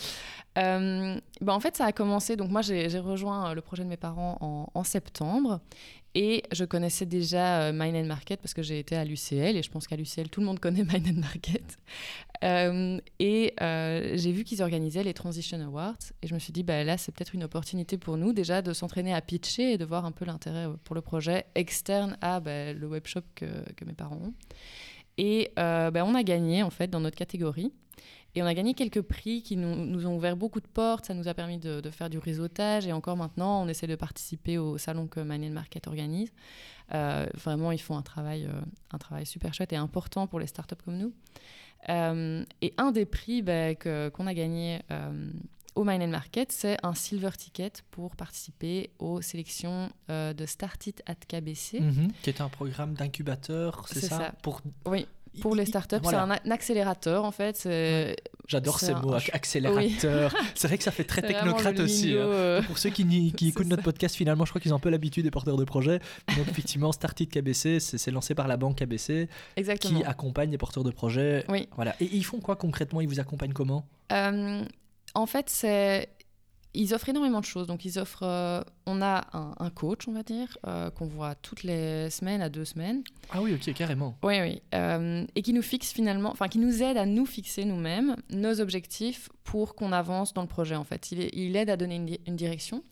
Euh, ben, en fait ça a commencé, donc moi j'ai rejoint euh, le projet de mes parents en, septembre et je connaissais déjà euh, and Market parce que j'ai été à l'UCL et je pense qu'à l'UCL tout le monde connaît Mine and Market. Euh, et j'ai vu qu'ils organisaient les Transition Awards et je me suis dit, bah, là, c'est peut-être une opportunité pour nous déjà de s'entraîner à pitcher et de voir un peu l'intérêt pour le projet externe à bah, le webshop que, que mes parents ont. Et bah, on a gagné en fait dans notre catégorie. Et on a gagné quelques prix qui nous, nous ont ouvert beaucoup de portes. Ça nous a permis de, de faire du réseautage. Et encore maintenant, on essaie de participer au salon que and Market organise. Euh, vraiment, ils font un travail, euh, un travail super chouette et important pour les startups comme nous. Euh, et un des prix bah, qu'on a gagné euh, au Mine and Market, c'est un silver ticket pour participer aux sélections euh, de Start It at KBC. Mhm, Qui est un programme d'incubateur, c'est C'est ça, ça. Pour, Oui, pour les startups, Voilà. c'est un, accélérateur en fait. J'adore ces un- mots, accélérateur. C'est vrai que ça fait très technocrate aussi. hein. euh, Pour ceux qui, écoutent notre podcast, finalement, je crois qu'ils ont un peu l'habitude des porteurs de projets. Donc, effectivement, Startit KBC, c'est lancé par la banque KBC Exactement. qui accompagne les porteurs de projets. Oui. Voilà. Et ils font quoi concrètement? Ils vous accompagnent comment? Euh, en fait, c'est ils offrent énormément de choses. Donc, ils offrent. euh, on a un, un coach, on va dire, euh, qu'on voit toutes les semaines à deux semaines. Ah oui, ok, carrément. Oui, oui. Euh, et qui nous fixe finalement, enfin, qui nous aide à nous fixer nous-mêmes nos objectifs pour qu'on avance dans le projet, en fait. Il, aide à donner une, di- une direction.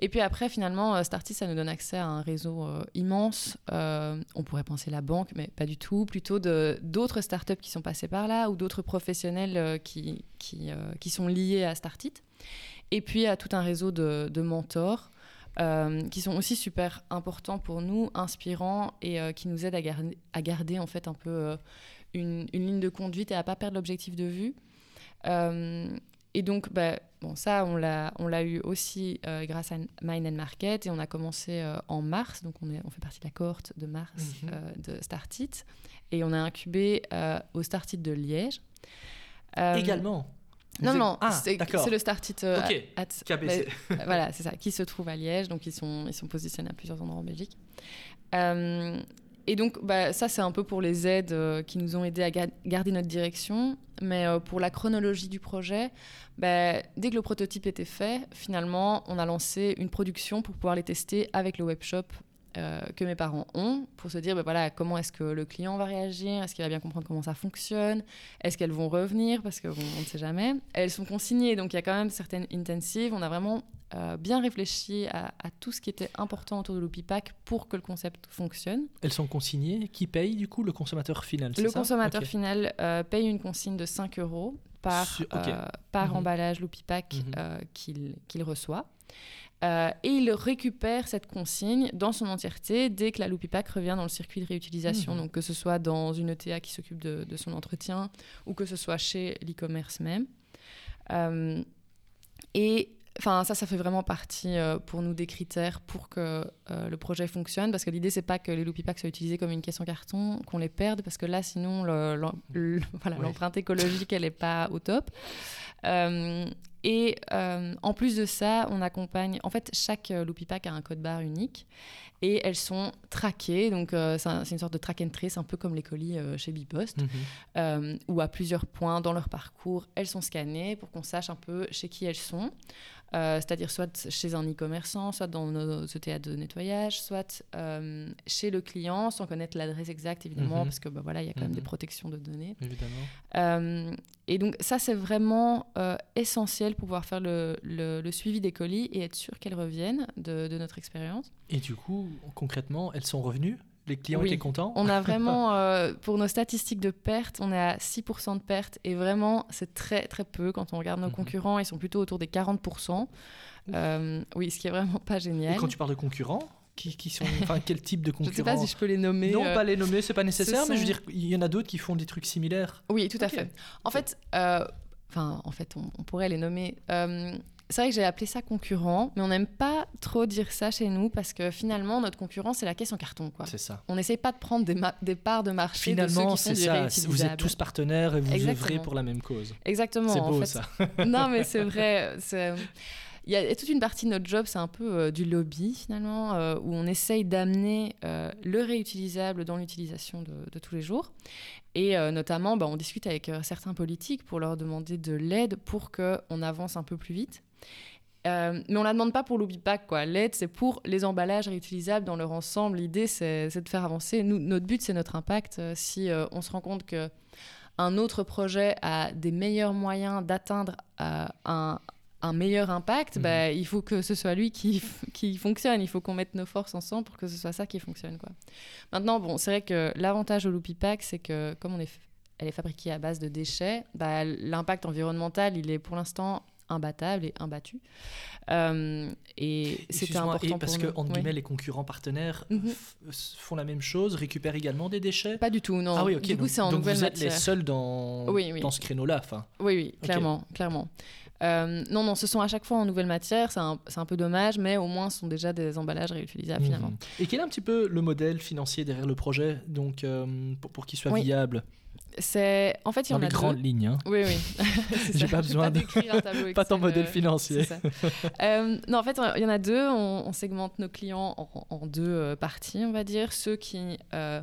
Et puis après, finalement, Starty, ça nous donne accès à un réseau immense. On pourrait penser la banque, mais pas du tout. Plutôt d'autres startups qui sont passées par là ou d'autres professionnels qui, qui, qui sont liés à Startit. Et puis à tout un réseau de, de mentors euh, qui sont aussi super importants pour nous, inspirants et euh, qui nous aident à garder, à garder en fait un peu euh, une, une ligne de conduite et à pas perdre l'objectif de vue. Et donc, bah, bon, ça, on l'a, eu aussi grâce à Mine and Market et on a commencé en mars, donc on, est, on fait partie de la cohorte de mars Mhm. de Startit et on a incubé au Startit de Liège. Également. Non, non, Ah, c'est, c'est le Startit euh, Ok, at- KBC. euh, voilà, c'est ça, qui se trouve à Liège, donc ils sont, ils sont positionnés à plusieurs endroits en Belgique. Euh, et donc, bah, ça, c'est un peu pour les aides euh, qui nous ont aidés à ga- garder notre direction. Mais euh, pour la chronologie du projet, bah, dès que le prototype était fait, finalement, on a lancé une production pour pouvoir les tester avec le webshop euh, que mes parents ont, pour se dire, bah, voilà, comment est-ce que le client va réagir, est-ce qu'il va bien comprendre comment ça fonctionne, est-ce qu'elles vont revenir, parce qu'on on ne sait jamais. Elles sont consignées, donc il y a quand même certaines intensives. On a vraiment euh, bien réfléchi à, à tout ce qui était important autour de l'Oupipack pour que le concept fonctionne. Elles sont consignées. Qui paye du coup Le consommateur final, Le ça? consommateur final euh, paye une consigne de 5 euros par, Sur- par Mhm. emballage Loupipack euh, qu'il qu'il reçoit. Euh, et il récupère cette consigne dans son entièreté dès que la Loupipack revient dans le circuit de réutilisation. Mhm. Donc que ce soit dans une ETA qui s'occupe de, de son entretien ou que ce soit chez l'e-commerce même. Euh, et enfin ça, ça fait vraiment partie euh, pour nous des critères pour que euh, le projet fonctionne. Parce que l'idée, c'est pas que les Loopipacks soient utilisés comme une caisse en carton, qu'on les perde, parce que là, sinon, le- l'em- le- voilà, Ouais. l'empreinte écologique, elle n'est pas au top. Euh, et euh, en plus de ça, on accompagne. En fait, chaque euh, Loopy Pack a un code barre unique et elles sont traquées. Donc, euh, c'est un- c'est une sorte de track and trace, un peu comme les colis euh, chez Bipost, Mhm. euh, où à plusieurs points dans leur parcours, elles sont scannées pour qu'on sache un peu chez qui elles sont. C'est-à-dire soit chez un e-commerçant, soit dans nos ETA de nettoyage, soit chez le client, sans connaître l'adresse exacte évidemment, Mhm. parce que bah, voilà, il y a quand même Mhm. des protections de données. Évidemment. Et donc ça, c'est vraiment euh, essentiel pour pouvoir faire le, le- le suivi des colis et être sûr qu'elles reviennent de, de notre expérience. Et du coup, concrètement, elles sont revenues? Les clients Oui. étaient contents? On a vraiment, euh, pour nos statistiques de perte, on est à 6% de perte et vraiment, c'est très très peu. Quand on regarde nos Mhm. concurrents, ils sont plutôt autour des 40%. Euh, oui, ce qui est vraiment pas Et génial. quand tu parles de concurrents, qui, qui sont, enfin, quel type de Je ne concurrents sais pas si je peux les nommer. Non, euh, pas les nommer, c'est pas nécessaire, mais je veux dire, il y en a d'autres qui font des trucs similaires. Oui, tout à fait. En fait, euh, enfin, en fait, on, on pourrait les nommer. Euh, c'est vrai que j'ai appelé ça concurrent, mais on n'aime pas trop dire ça chez nous parce que finalement, notre concurrent, c'est la caisse en carton. Quoi. C'est ça. On n'essaye pas de prendre des, parts de marché Finalement, c'est ça. Vous êtes tous partenaires et vous œuvrez Exactement. pour la même cause. Exactement. C'est en beau fait. ça. non, mais c'est vrai. Il y a toute une partie de notre job, c'est un peu euh, du lobby finalement, euh, où on essaye d'amener euh, le réutilisable dans l'utilisation de, tous les jours. Et notamment, bah, on discute avec certains politiques pour leur demander de l'aide pour qu'on avance un peu plus vite. Mais on la demande pas pour l'Obi Pack, quoi. L'aide, c'est pour les emballages réutilisables dans leur ensemble. L'idée, c'est de faire avancer. Notre but, c'est notre impact. Si on se rend compte que un autre projet a des meilleurs moyens d'atteindre un, un meilleur impact, bah, il faut que ce soit lui qui, qui fonctionne. Il faut qu'on mette nos forces ensemble pour que ce soit ça qui fonctionne. Quoi. Maintenant, bon, c'est vrai que l'avantage au Loopy Pack, c'est que comme on est, elle est fabriquée à base de déchets, bah, l'impact environnemental, il est pour l'instant imbattable et imbattu. Euh, et c'était Excuse-moi, important et parce pour que, nous. entre Oui. guillemets, les concurrents partenaires Mhm. font la même chose, récupèrent également des déchets? Pas du tout, non. Ah oui, ok. Du coup, donc c'est en donc nouvelle vous êtes matière. les seuls dans, Oui, oui. dans ce créneau-là. Enfin, Oui, oui, clairement, clairement. Euh, non, non, ce sont à chaque fois en nouvelle matière, c'est un, un peu dommage, mais au moins ce sont déjà des emballages réutilisables finalement. Mhm. Et quel est un petit peu le modèle financier derrière le projet, donc euh, pour, pour qu'il soit Oui. viable? C'est en fait il y en a grandes lignes hein. Oui, oui. J'ai pas besoin de- Pas ton modèle euh, financier. Euh, non, en fait, il y en a deux. On, on segmente nos clients en, en deux parties, on va dire. Ceux qui euh,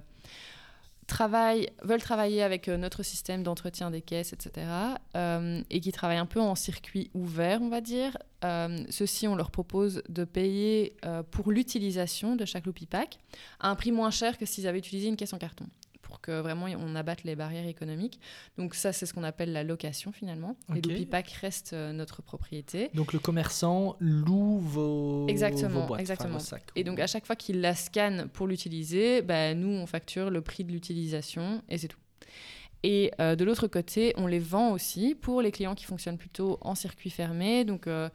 veulent travailler avec euh, notre système d'entretien des caisses, etc. euh, et qui travaillent un peu en circuit ouvert, on va dire. Euh, Ceux-ci, on leur propose de payer euh, pour l'utilisation de chaque Loopy Pack à un prix moins cher que s'ils avaient utilisé une caisse en carton pour que vraiment on abatte les barrières économiques. Donc ça, c'est ce qu'on appelle la location finalement. Les Ok. Loopy Packs restent euh, notre propriété. Donc le commerçant loue vos, Exactement, vos boîtes, exactement. vos sacs. Et donc à chaque fois qu'il la scanne pour l'utiliser, bah, nous on facture le prix de l'utilisation et c'est tout. Et euh, de l'autre côté, on les vend aussi pour les clients qui fonctionnent plutôt en circuit fermé. Donc euh,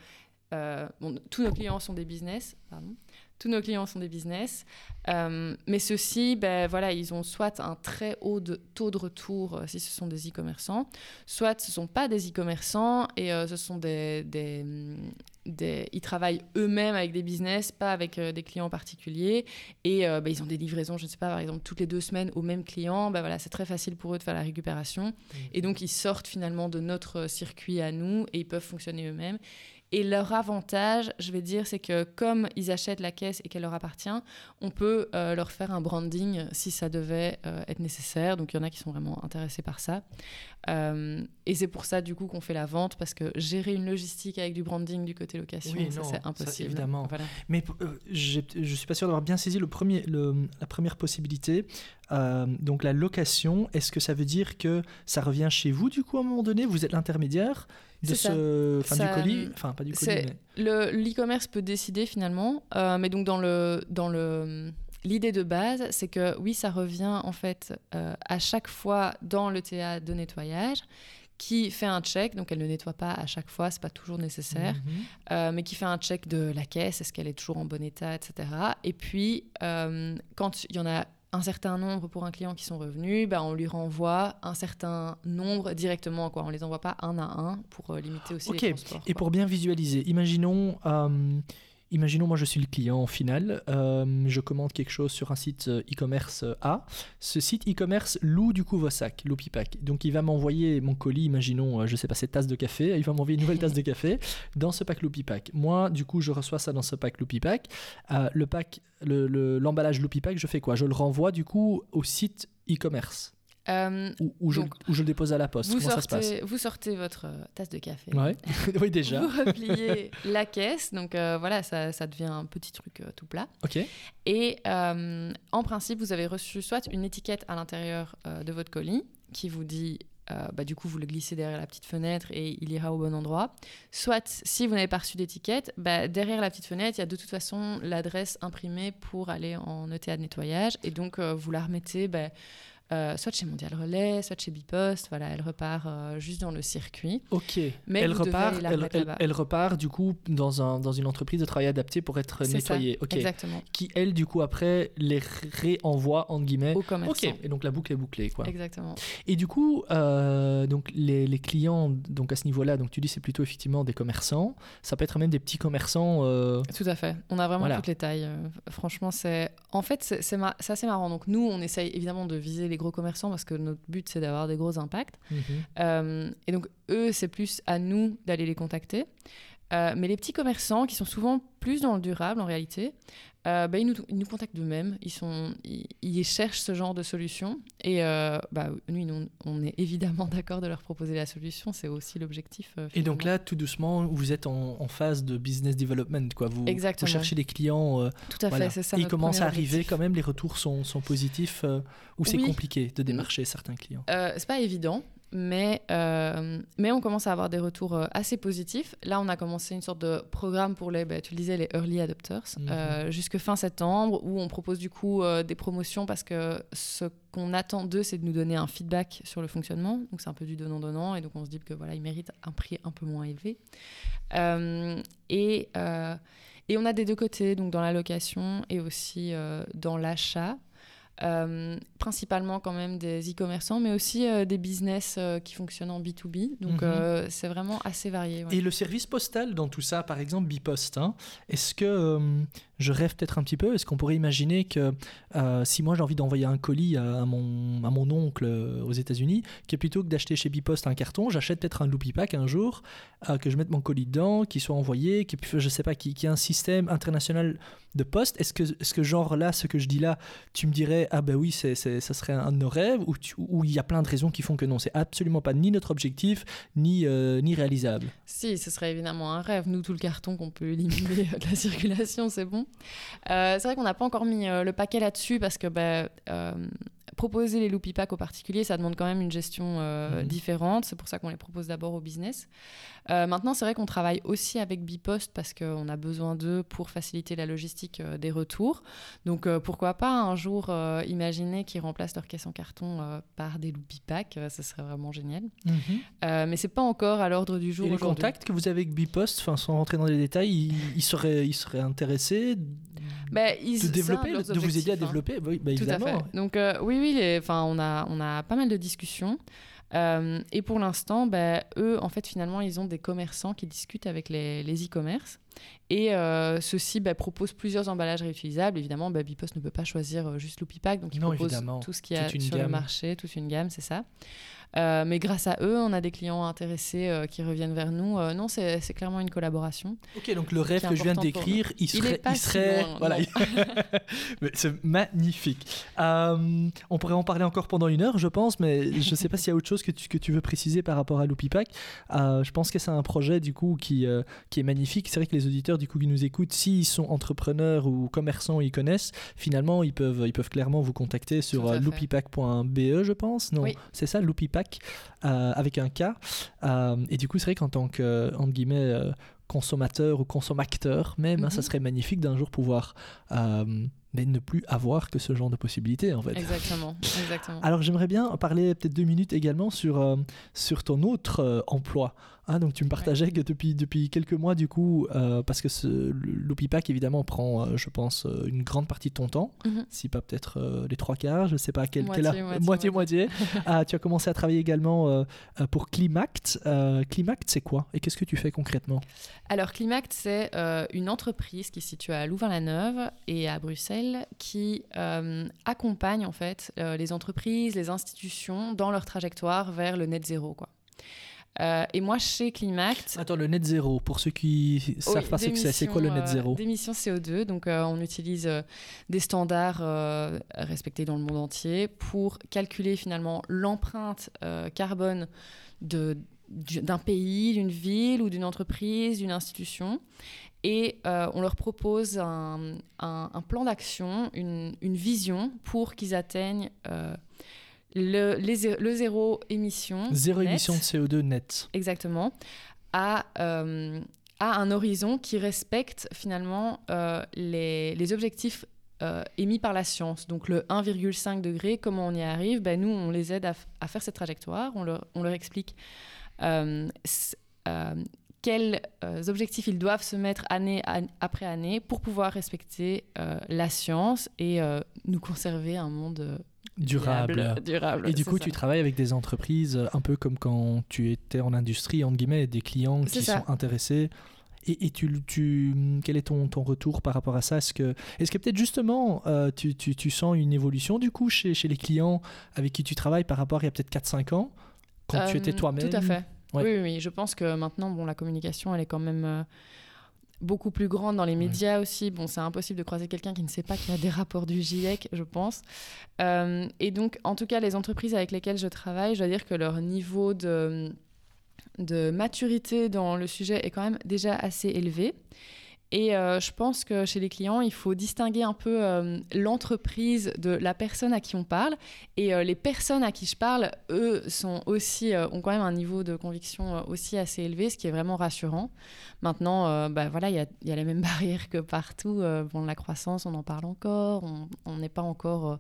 euh, bon, tous nos clients sont des business, pardon. Tous nos clients sont des business, Euh, mais ceux-ci, ben, voilà, ils ont soit un très haut de- taux de retour euh, si ce sont des e-commerçants, soit ce ne sont pas des e-commerçants et euh, ce sont des, des, des- ils travaillent eux-mêmes avec des business, pas avec des clients particuliers. Et bah, ils ont des livraisons, je ne sais pas, par exemple, toutes les deux semaines au même client. Bah, voilà, c'est très facile pour eux de faire la récupération. Et donc, ils sortent finalement de notre circuit à nous et ils peuvent fonctionner eux-mêmes. Et leur avantage, je vais dire, c'est que comme ils achètent la caisse et qu'elle leur appartient, on peut euh, leur faire un branding si ça devait euh, être nécessaire. Donc il y en a qui sont vraiment intéressés par ça. Euh, et c'est pour ça, du coup, qu'on fait la vente, parce que gérer une logistique avec du branding du côté location, Oui, ça c'est ça, impossible. évidemment. Voilà. Mais je suis pas sûr d'avoir bien saisi le premier, le- la première possibilité. Euh, donc la location, est-ce que ça veut dire que ça revient chez vous du coup à un moment donné? Vous êtes l'intermédiaire? De ce, Ça, du colis, enfin pas du colis, c'est- mais Le l'e-commerce peut décider finalement, euh, mais donc dans le dans le l'idée de base, c'est que oui, ça revient en fait euh, à chaque fois dans le TA de nettoyage qui fait un check, donc elle ne nettoie pas à chaque fois, c'est pas toujours nécessaire, Mhm. euh, mais qui fait un check de la caisse, est-ce qu'elle est toujours en bon état, etc. Et puis euh, quand il y en a un certain nombre pour un client qui sont revenus, ben, on lui renvoie un certain nombre directement. Quoi. On les envoie pas un à un pour euh, limiter aussi les transports. Et quoi. pour bien visualiser, imaginons, euh, imaginons moi je suis le client final, euh, je commande quelque chose sur un site euh, e-commerce euh, A. Ce site e-commerce loue du coup vos sacs, Lopipack. Donc il va m'envoyer mon colis, imaginons, je sais pas, cette tasse de café, il va m'envoyer une nouvelle tasse de café dans ce pack Lopipack. Moi, du coup, je reçois ça dans ce pack. Euh, le pack, le- le- l'emballage Lopipack, je fais quoi? Je le renvoie du coup au site e-commerce Euh, ou, ou je, Donc, ou je le dépose à la poste. vous, Comment ça se passe sortez, vous sortez votre euh, tasse de café. Ouais. oui, déjà. Vous repliez la caisse, donc euh, voilà, ça, ça devient un petit truc euh, tout plat. Ok. Et en principe, vous avez reçu soit une étiquette à l'intérieur de votre colis qui vous dit, bah, du coup, vous le glissez derrière la petite fenêtre et il ira au bon endroit. Soit, si vous n'avez pas reçu d'étiquette, bah, derrière la petite fenêtre, il y a de toute façon l'adresse imprimée pour aller en ETA de nettoyage. Et donc, vous la remettez bah, euh, soit chez Mondial Relais, soit chez Bipost. Voilà, elle repart euh, juste dans le circuit. Ok. Mais elle repart, elle, repart du coup dans, un, dans une entreprise de travail adapté pour être nettoyée. ça, Ok. Exactement. Qui elle du coup après les réenvoie entre guillemets. Au Ok. commerçant. Et donc la boucle est bouclée quoi. Exactement. Et du coup euh, donc les, les clients donc à ce niveau-là donc tu dis c'est plutôt effectivement des commerçants. Ça peut être même des petits commerçants. Tout à fait. On a vraiment Voilà. toutes les tailles. Franchement, c'est. En fait, c'est ma- assez marrant. Donc, nous, on essaye évidemment de viser les gros commerçants parce que notre but, c'est d'avoir des gros impacts. Euh, et donc, eux, c'est plus à nous d'aller les contacter. Euh, mais les petits commerçants, qui sont souvent plus dans le durable en réalité, euh, bah, ils, nous, ils nous contactent d'eux-mêmes. Ils, sont, ils, ils cherchent ce genre de solution. Et euh, bah, nous, on, est évidemment d'accord de leur proposer la solution. C'est aussi l'objectif. Et donc là, tout doucement, vous êtes en, en phase de business development. Quoi. Vous, cherchez des clients. Tout à voilà. fait, c'est ça. Et ils commencent à arriver objectif. quand même, les retours sont, sont positifs ou c'est Oui. compliqué de démarcher certains clients? C'est pas évident, mais, euh, mais on commence à avoir des retours euh, assez positifs. Là, on a commencé une sorte de programme pour les, bah, tu le disais, les early adopters, Mhm. euh, jusque fin septembre, où on propose du coup euh, des promotions parce que ce qu'on attend d'eux, c'est de nous donner un feedback sur le fonctionnement. Donc c'est un peu du donnant-donnant, et donc on se dit que voilà, ils méritent un prix un peu moins élevé. Et, et on a des deux côtés, donc dans la location et aussi dans l'achat. Euh, principalement quand même des e-commerçants, mais aussi euh, des business euh, qui fonctionnent en B2B. Donc Mhm. c'est vraiment assez varié. ouais. Et le service postal dans tout ça, par exemple Bipost, hein, est-ce que je rêve peut-être un petit peu Est-ce qu'on pourrait imaginer que euh, si moi j'ai envie d'envoyer un colis à, mon, à mon oncle euh, aux États-Unis, que plutôt que d'acheter chez Bipost un carton, j'achète peut-être un Loopy Pack un jour, euh, que je mette mon colis dedans, qu'il soit envoyé, puisse- je sais pas, qu'il y ait un système international de poste Est-ce que, est-ce que genre là, ce que je dis là, tu me dirais ah ben oui, c'est, ça serait un de nos rêves ou il y a plein de raisons qui font que non, c'est absolument pas ni notre objectif ni ni réalisable? Si, ce serait évidemment un rêve. Nous, tout le carton qu'on peut éliminer de la circulation, c'est bon. Euh, c'est vrai qu'on n'a pas encore mis euh, le paquet là-dessus parce que bah, euh, proposer les loopy packs aux particuliers, ça demande quand même une gestion euh, Mhm. différente. C'est pour ça qu'on les propose d'abord au business. Euh, maintenant, c'est vrai qu'on travaille aussi avec Bipost parce qu'on a besoin d'eux pour faciliter la logistique euh, des retours. Donc, pourquoi pas un jour imaginer qu'ils remplacent leur caisse en carton par des loopy packs Ce serait vraiment génial. Euh, mais c'est pas encore à l'ordre du jour Et les contacts que vous avez avec Bipost, sans rentrer dans les détails, ils, ils seraient, ils seraient intéressés Bah, ils- de développer, de vous aider à hein. développer Tout à fait. Donc euh, oui, oui, enfin, on a, on a pas mal de discussions. Euh, et pour l'instant, bah, eux, en fait, finalement, ils ont des commerçants qui discutent avec les les e-commerce. Et euh, ceux-ci proposent plusieurs emballages réutilisables. Évidemment, Bipost ne peut pas choisir euh, juste Loopy Pack, donc ils Non, proposent évidemment. tout ce qu'il y a sur le marché, toute une gamme, c'est ça. Euh, mais grâce à eux, on a des clients intéressés euh, qui reviennent vers nous. Euh, non, c'est clairement une collaboration. Ok, donc le rêve que je viens de décrire, il Il serait, est pas il si loin, voilà, c'est magnifique. On pourrait en parler encore pendant une heure, je pense, mais je ne sais pas s'il y a autre chose que tu, que tu veux préciser par rapport à. Euh, je pense que c'est un projet du coup qui, qui est magnifique. C'est vrai que les auditeurs du coup qui nous écoutent, s'ils sont entrepreneurs ou commerçants, ils connaissent. Finalement, ils peuvent, ils peuvent clairement vous contacter sur loopypack.be, je pense. Non, Oui. c'est ça, Loopypack euh, avec un K. Euh, et du coup, c'est vrai qu'en tant que euh, entre guillemets consommateur ou consommateur même, hein, ça Mhm. serait magnifique d'un jour pouvoir mais ne plus avoir que ce genre de possibilités en fait. Exactement, exactement. Alors j'aimerais bien parler peut-être deux minutes également sur, euh, sur ton autre euh, emploi. Ah, donc tu me partageais que depuis, depuis quelques mois, du coup, euh, parce que ce, l'Opipac, évidemment, prend, euh, je pense, euh, une grande partie de ton temps, Mhm. si pas peut-être les trois quarts, je sais pas quel, quel Moitié, a- moitié, moitié. ah, tu as commencé à travailler également pour Climact. Climact, c'est quoi? Et qu'est-ce que tu fais concrètement? Alors, Climact, c'est une entreprise qui se situe à Louvain-la-Neuve et à Bruxelles qui accompagne en fait les entreprises, les institutions dans leur trajectoire vers le net zéro. Quoi. Euh, et moi, chez Climact, Attends, le net zéro, pour ceux qui savent Oui, pas ce que c'est, c'est quoi le net d'émissions, euh, zéro D'émissions CO2. Donc, euh, on utilise euh, des standards respectés dans le monde entier pour calculer finalement l'empreinte carbone de- du- d'un pays, d'une ville ou d'une entreprise, d'une institution. Et euh, on leur propose un, un- un plan d'action, une, une vision pour qu'ils atteignent euh, le, les le zéro émission. Zéro net. émission de CO2 net. Exactement, à, euh, à un horizon qui respecte finalement euh, les, les objectifs euh, émis par la science. Donc le 1,5 degré, comment on y arrive? Ben, Nous, on les aide à, à faire cette trajectoire, on leur, on leur explique euh, euh, quels euh, objectifs ils doivent se mettre année an- après année pour pouvoir respecter euh, la science et euh, nous conserver un monde euh, Durable. Et du coup, ça. tu travailles avec des entreprises, euh, un peu comme quand tu étais en industrie, entre guillemets, des clients qui ça. sont intéressés. Et, et tu, tu, quel est ton, ton retour par rapport à ça? Est-ce que, est que peut-être justement, euh, tu, tu, tu sens une évolution du coup chez, chez les clients avec qui tu travailles par rapport à il y a peut-être 4-5 ans, quand tu Euh, étais toi-même? Tout à fait. Ouais. Oui, oui, oui, je pense que maintenant, bon, la communication, elle est quand même euh, beaucoup plus grande dans les médias aussi. Bon, c'est impossible de croiser quelqu'un qui ne sait pas qu'il y a des rapports du GIEC, je pense. Euh, et donc, en tout cas, les entreprises avec lesquelles je travaille, je dois dire que leur niveau de, de maturité dans le sujet est quand même déjà assez élevé. Et euh, je pense que chez les clients, il faut distinguer un peu euh, l'entreprise de la personne à qui on parle. Et euh, les personnes à qui je parle, eux, sont aussi, ont quand même un niveau de conviction aussi assez élevé, ce qui est vraiment rassurant. Maintenant, bah, voilà, il y a, les mêmes barrières que partout. Bon, la croissance, on en parle encore. On- n'est pas encore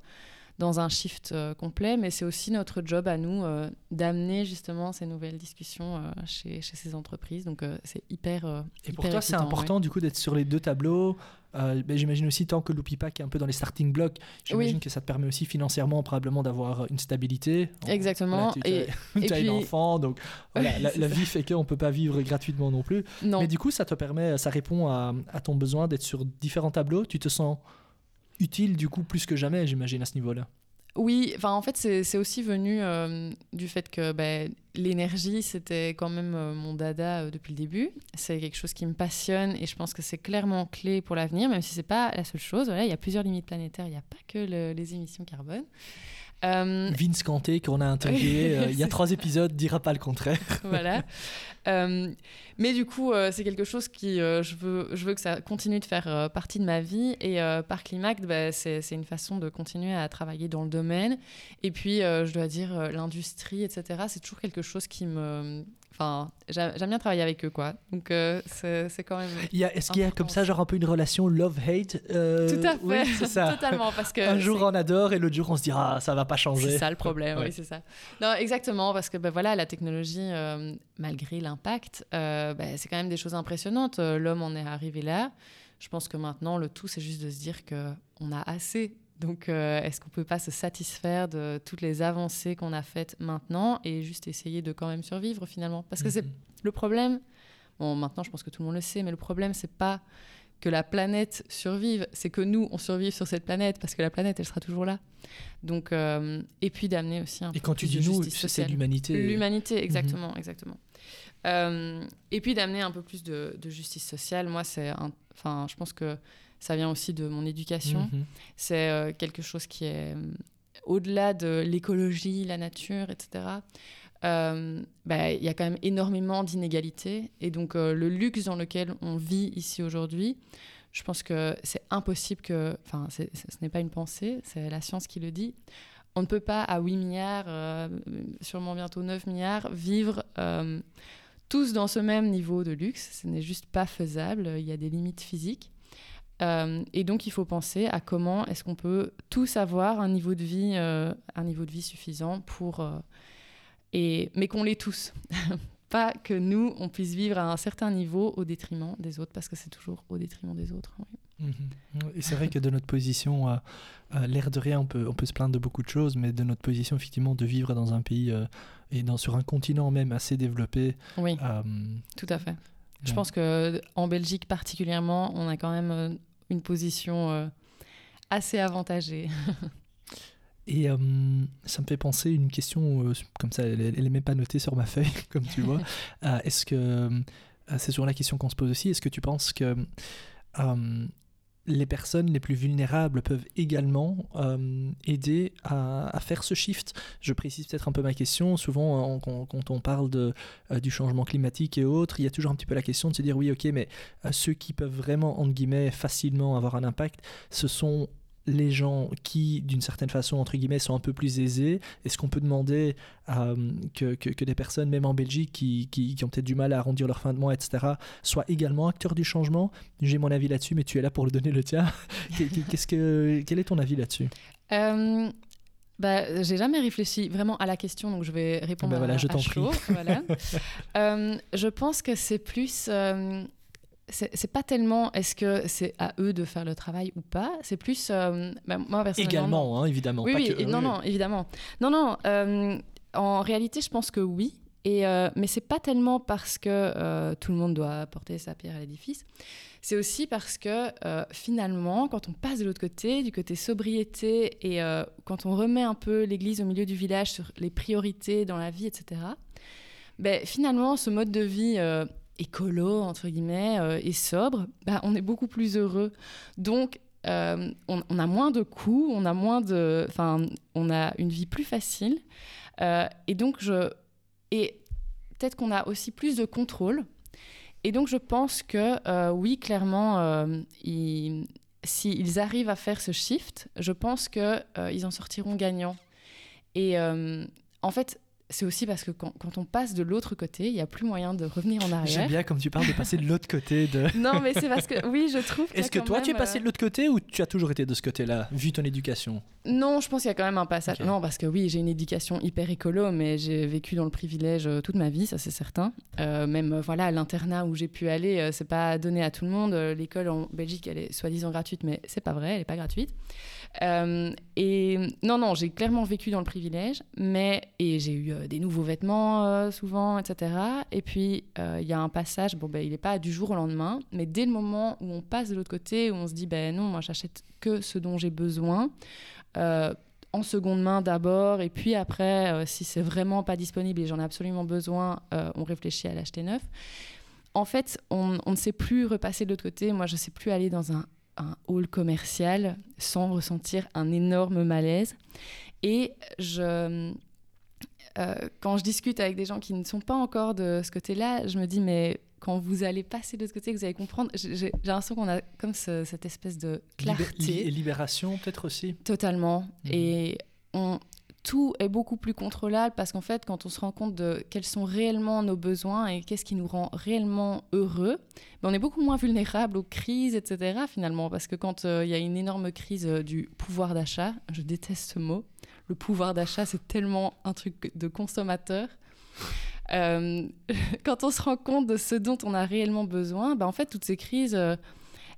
dans un shift euh, complet, mais c'est aussi notre job à nous euh, d'amener justement ces nouvelles discussions euh, chez, chez ces entreprises. Donc, c'est hyper. Et pour toi, c'est important du coup d'être sur les deux tableaux. Euh, ben, j'imagine aussi, tant que l'Oupipac est un peu dans les starting blocks, j'imagine Oui. que ça te permet aussi financièrement probablement d'avoir une stabilité. Exactement. Voilà, tu, Et- tu as, et as puis- enfant, donc voilà, la, vie fait qu'on ne peut pas vivre gratuitement non plus. Non. Mais du coup, ça te permet, ça répond à, à ton besoin d'être sur différents tableaux. Tu te sens utile du coup plus que jamais, j'imagine, à ce niveau-là. Oui, enfin en fait c'est aussi venu euh, du fait que ben, l'énergie c'était quand même euh, mon dada euh, depuis le début. C'est quelque chose qui me passionne et je pense que c'est clairement clé pour l'avenir, même si c'est pas la seule chose. Voilà, il y a plusieurs limites planétaires, il n'y a pas que le- les émissions carbone. Euh, Vince Canté, qu'on a interviewé euh, il y a trois épisodes, dira pas le contraire. voilà. Euh, mais du coup, euh, c'est quelque chose qui, je, veux, je veux que ça continue de faire partie de ma vie. Et par Climact, bah, c'est une façon de continuer à travailler dans le domaine. Et puis, je dois dire, l'industrie, etc., c'est toujours quelque chose qui me... Enfin, j'a- j'aime bien travailler avec eux, quoi. Donc, euh, c'est quand même... Est-ce qu'il y a comme ça, genre un peu une relation love-hate euh, Tout à fait, Oui, c'est ça. totalement, parce que... Un jour on adore et l'autre jour on se dira ah, ça va pas changer. C'est ça le problème, Ouais. oui, c'est ça. Non, exactement, parce que ben, voilà, la technologie, euh, malgré l'impact, ben, c'est quand même des choses impressionnantes. L'homme en est arrivé là. Je pense que maintenant, le tout, c'est juste de se dire qu'on a assez. Donc, euh, est-ce qu'on peut pas se satisfaire de toutes les avancées qu'on a faites maintenant et juste essayer de quand même survivre finalement? Parce que c'est Mhm. le problème. Bon, maintenant, je pense que tout le monde le sait, mais le problème, c'est pas que la planète survive, c'est que nous, on survive sur cette planète parce que la planète, elle sera toujours là. Donc, euh, et puis d'amener aussi un Et peu quand tu plus dis de nous, justice c'est sociale. l'humanité. L'humanité, exactement, exactement. Euh, et puis d'amener un peu plus de, de justice sociale. Moi, c'est, enfin, je pense que ça vient aussi de mon éducation. Mhm. C'est euh, quelque chose qui est euh, au-delà de l'écologie, la nature, etc. Euh, bah, Il y a quand même énormément d'inégalités. Et donc, le luxe dans lequel on vit ici aujourd'hui, je pense que c'est impossible que. Enfin, ce n'est pas une pensée, c'est la science qui le dit. On ne peut pas, à 8 milliards, euh, sûrement bientôt 9 milliards, vivre euh, tous dans ce même niveau de luxe. Ce n'est juste pas faisable. Il y a des limites physiques. Euh, et donc, il faut penser à comment est-ce qu'on peut tous avoir un niveau de vie, euh, un niveau de vie suffisant pour. euh, et, mais qu'on l'ait tous. pas que nous, on puisse vivre à un certain niveau au détriment des autres, parce que c'est toujours au détriment des autres. Mhm. Et c'est vrai que de notre position, euh, l'air de rien, on peut, on peut se plaindre de beaucoup de choses, mais de notre position, effectivement, de vivre dans un pays et dans, sur un continent même assez développé. Oui, tout à fait. Je pense qu'en Belgique particulièrement, on a quand même une position assez avantagée. Et ça me fait penser une question, comme ça, elle n'est même pas notée sur ma feuille, comme tu vois. est-ce que, c'est sur la question qu'on se pose aussi, est-ce que tu penses que les personnes les plus vulnérables peuvent également euh, aider à, faire ce shift. Je précise peut-être un peu ma question. Souvent, quand, on parle de, euh, du changement climatique et autres, il y a toujours un petit peu la question de se dire oui, ok, mais euh, ceux qui peuvent vraiment, entre guillemets, facilement avoir un impact, ce sont les gens qui, d'une certaine façon, entre guillemets, sont un peu plus aisés Est-ce qu'on peut demander euh, que, que, des personnes, même en Belgique, qui, qui, ont peut-être du mal à arrondir leur fin de mois, etc., soient également acteurs du changement? J'ai mon avis là-dessus, mais tu es là pour le donner le tien. Qu'est-ce que, quel est ton avis là-dessus? Euh, bah, j'ai jamais réfléchi vraiment à la question, donc je vais répondre bah voilà, à, je. Voilà. euh, je pense que c'est plus euh, c'est pas tellement est-ce que c'est à eux de faire le travail ou pas, c'est plus euh, bah, moi personnellement. Également, hein, évidemment. Oui, oui, non, non, évidemment. Non, non. Euh, en réalité, je pense que oui. Et, euh, mais c'est pas tellement parce que tout le monde doit apporter sa pierre à l'édifice. C'est aussi parce que finalement, quand on passe de l'autre côté, du côté sobriété, et quand on remet un peu l'église au milieu du village sur les priorités dans la vie, etc., ben, finalement, ce mode de vie écolo, entre guillemets, euh, et sobre, bah, on est beaucoup plus heureux. Donc, euh, on, a moins de coûts, on a moins de... Enfin, on a une vie plus facile. Euh, et donc, je... Et peut-être qu'on a aussi plus de contrôle. Et donc, je pense que, oui, clairement, s'ils arrivent à faire ce shift, je pense qu'ils en sortiront gagnants. Et en fait, c'est aussi parce que quand, on passe de l'autre côté, il n'y a plus moyen de revenir en arrière. J'aime bien comme tu parles de passer de l'autre côté. De... non, mais c'est parce que, oui, je trouve. Est-ce que toi, tu es passé de euh, l'autre côté ou tu as toujours été de ce côté-là, vu ton éducation? Non, je pense qu'il y a quand même un passage. Non, parce que oui, j'ai une éducation hyper écolo, mais j'ai vécu dans le privilège euh, toute ma vie, ça c'est certain. Euh, même, voilà, l'internat où j'ai pu aller, c'est pas donné à tout le monde. L'école en Belgique, elle est soi-disant gratuite, mais c'est pas vrai, elle n'est pas gratuite. Euh, et non, non, j'ai clairement vécu dans le privilège, mais et j'ai eu euh, des nouveaux vêtements euh, souvent, etc. Et puis il y a un passage, bon ben il n'est pas du jour au lendemain, mais dès le moment où on passe de l'autre côté, où on se dit ben non, moi j'achète que ce dont j'ai besoin. en seconde main d'abord, et puis après, si c'est vraiment pas disponible et j'en ai absolument besoin, on réfléchit à l'acheter neuf en fait, on, on, ne sait plus repasser de l'autre côté. Moi, je ne sais plus aller dans un un hall commercial sans ressentir un énorme malaise. Et je, euh, quand je discute avec des gens qui ne sont pas encore de ce côté-là, je me dis, mais quand vous allez passer de l'autre côté, vous allez comprendre. J'ai l'impression qu'on a comme cette espèce de clarté. et libération, peut-être aussi? Totalement. Mhm. Et on, tout est beaucoup plus contrôlable parce qu'en fait, quand on se rend compte de quels sont réellement nos besoins et qu'est-ce qui nous rend réellement heureux, ben on est beaucoup moins vulnérable aux crises, etc. finalement. Parce que quand euh, il y a une énorme crise euh, du pouvoir d'achat, je déteste ce mot, le pouvoir d'achat, c'est tellement un truc de consommateur. Euh, quand on se rend compte de ce dont on a réellement besoin, ben en fait, toutes ces crises,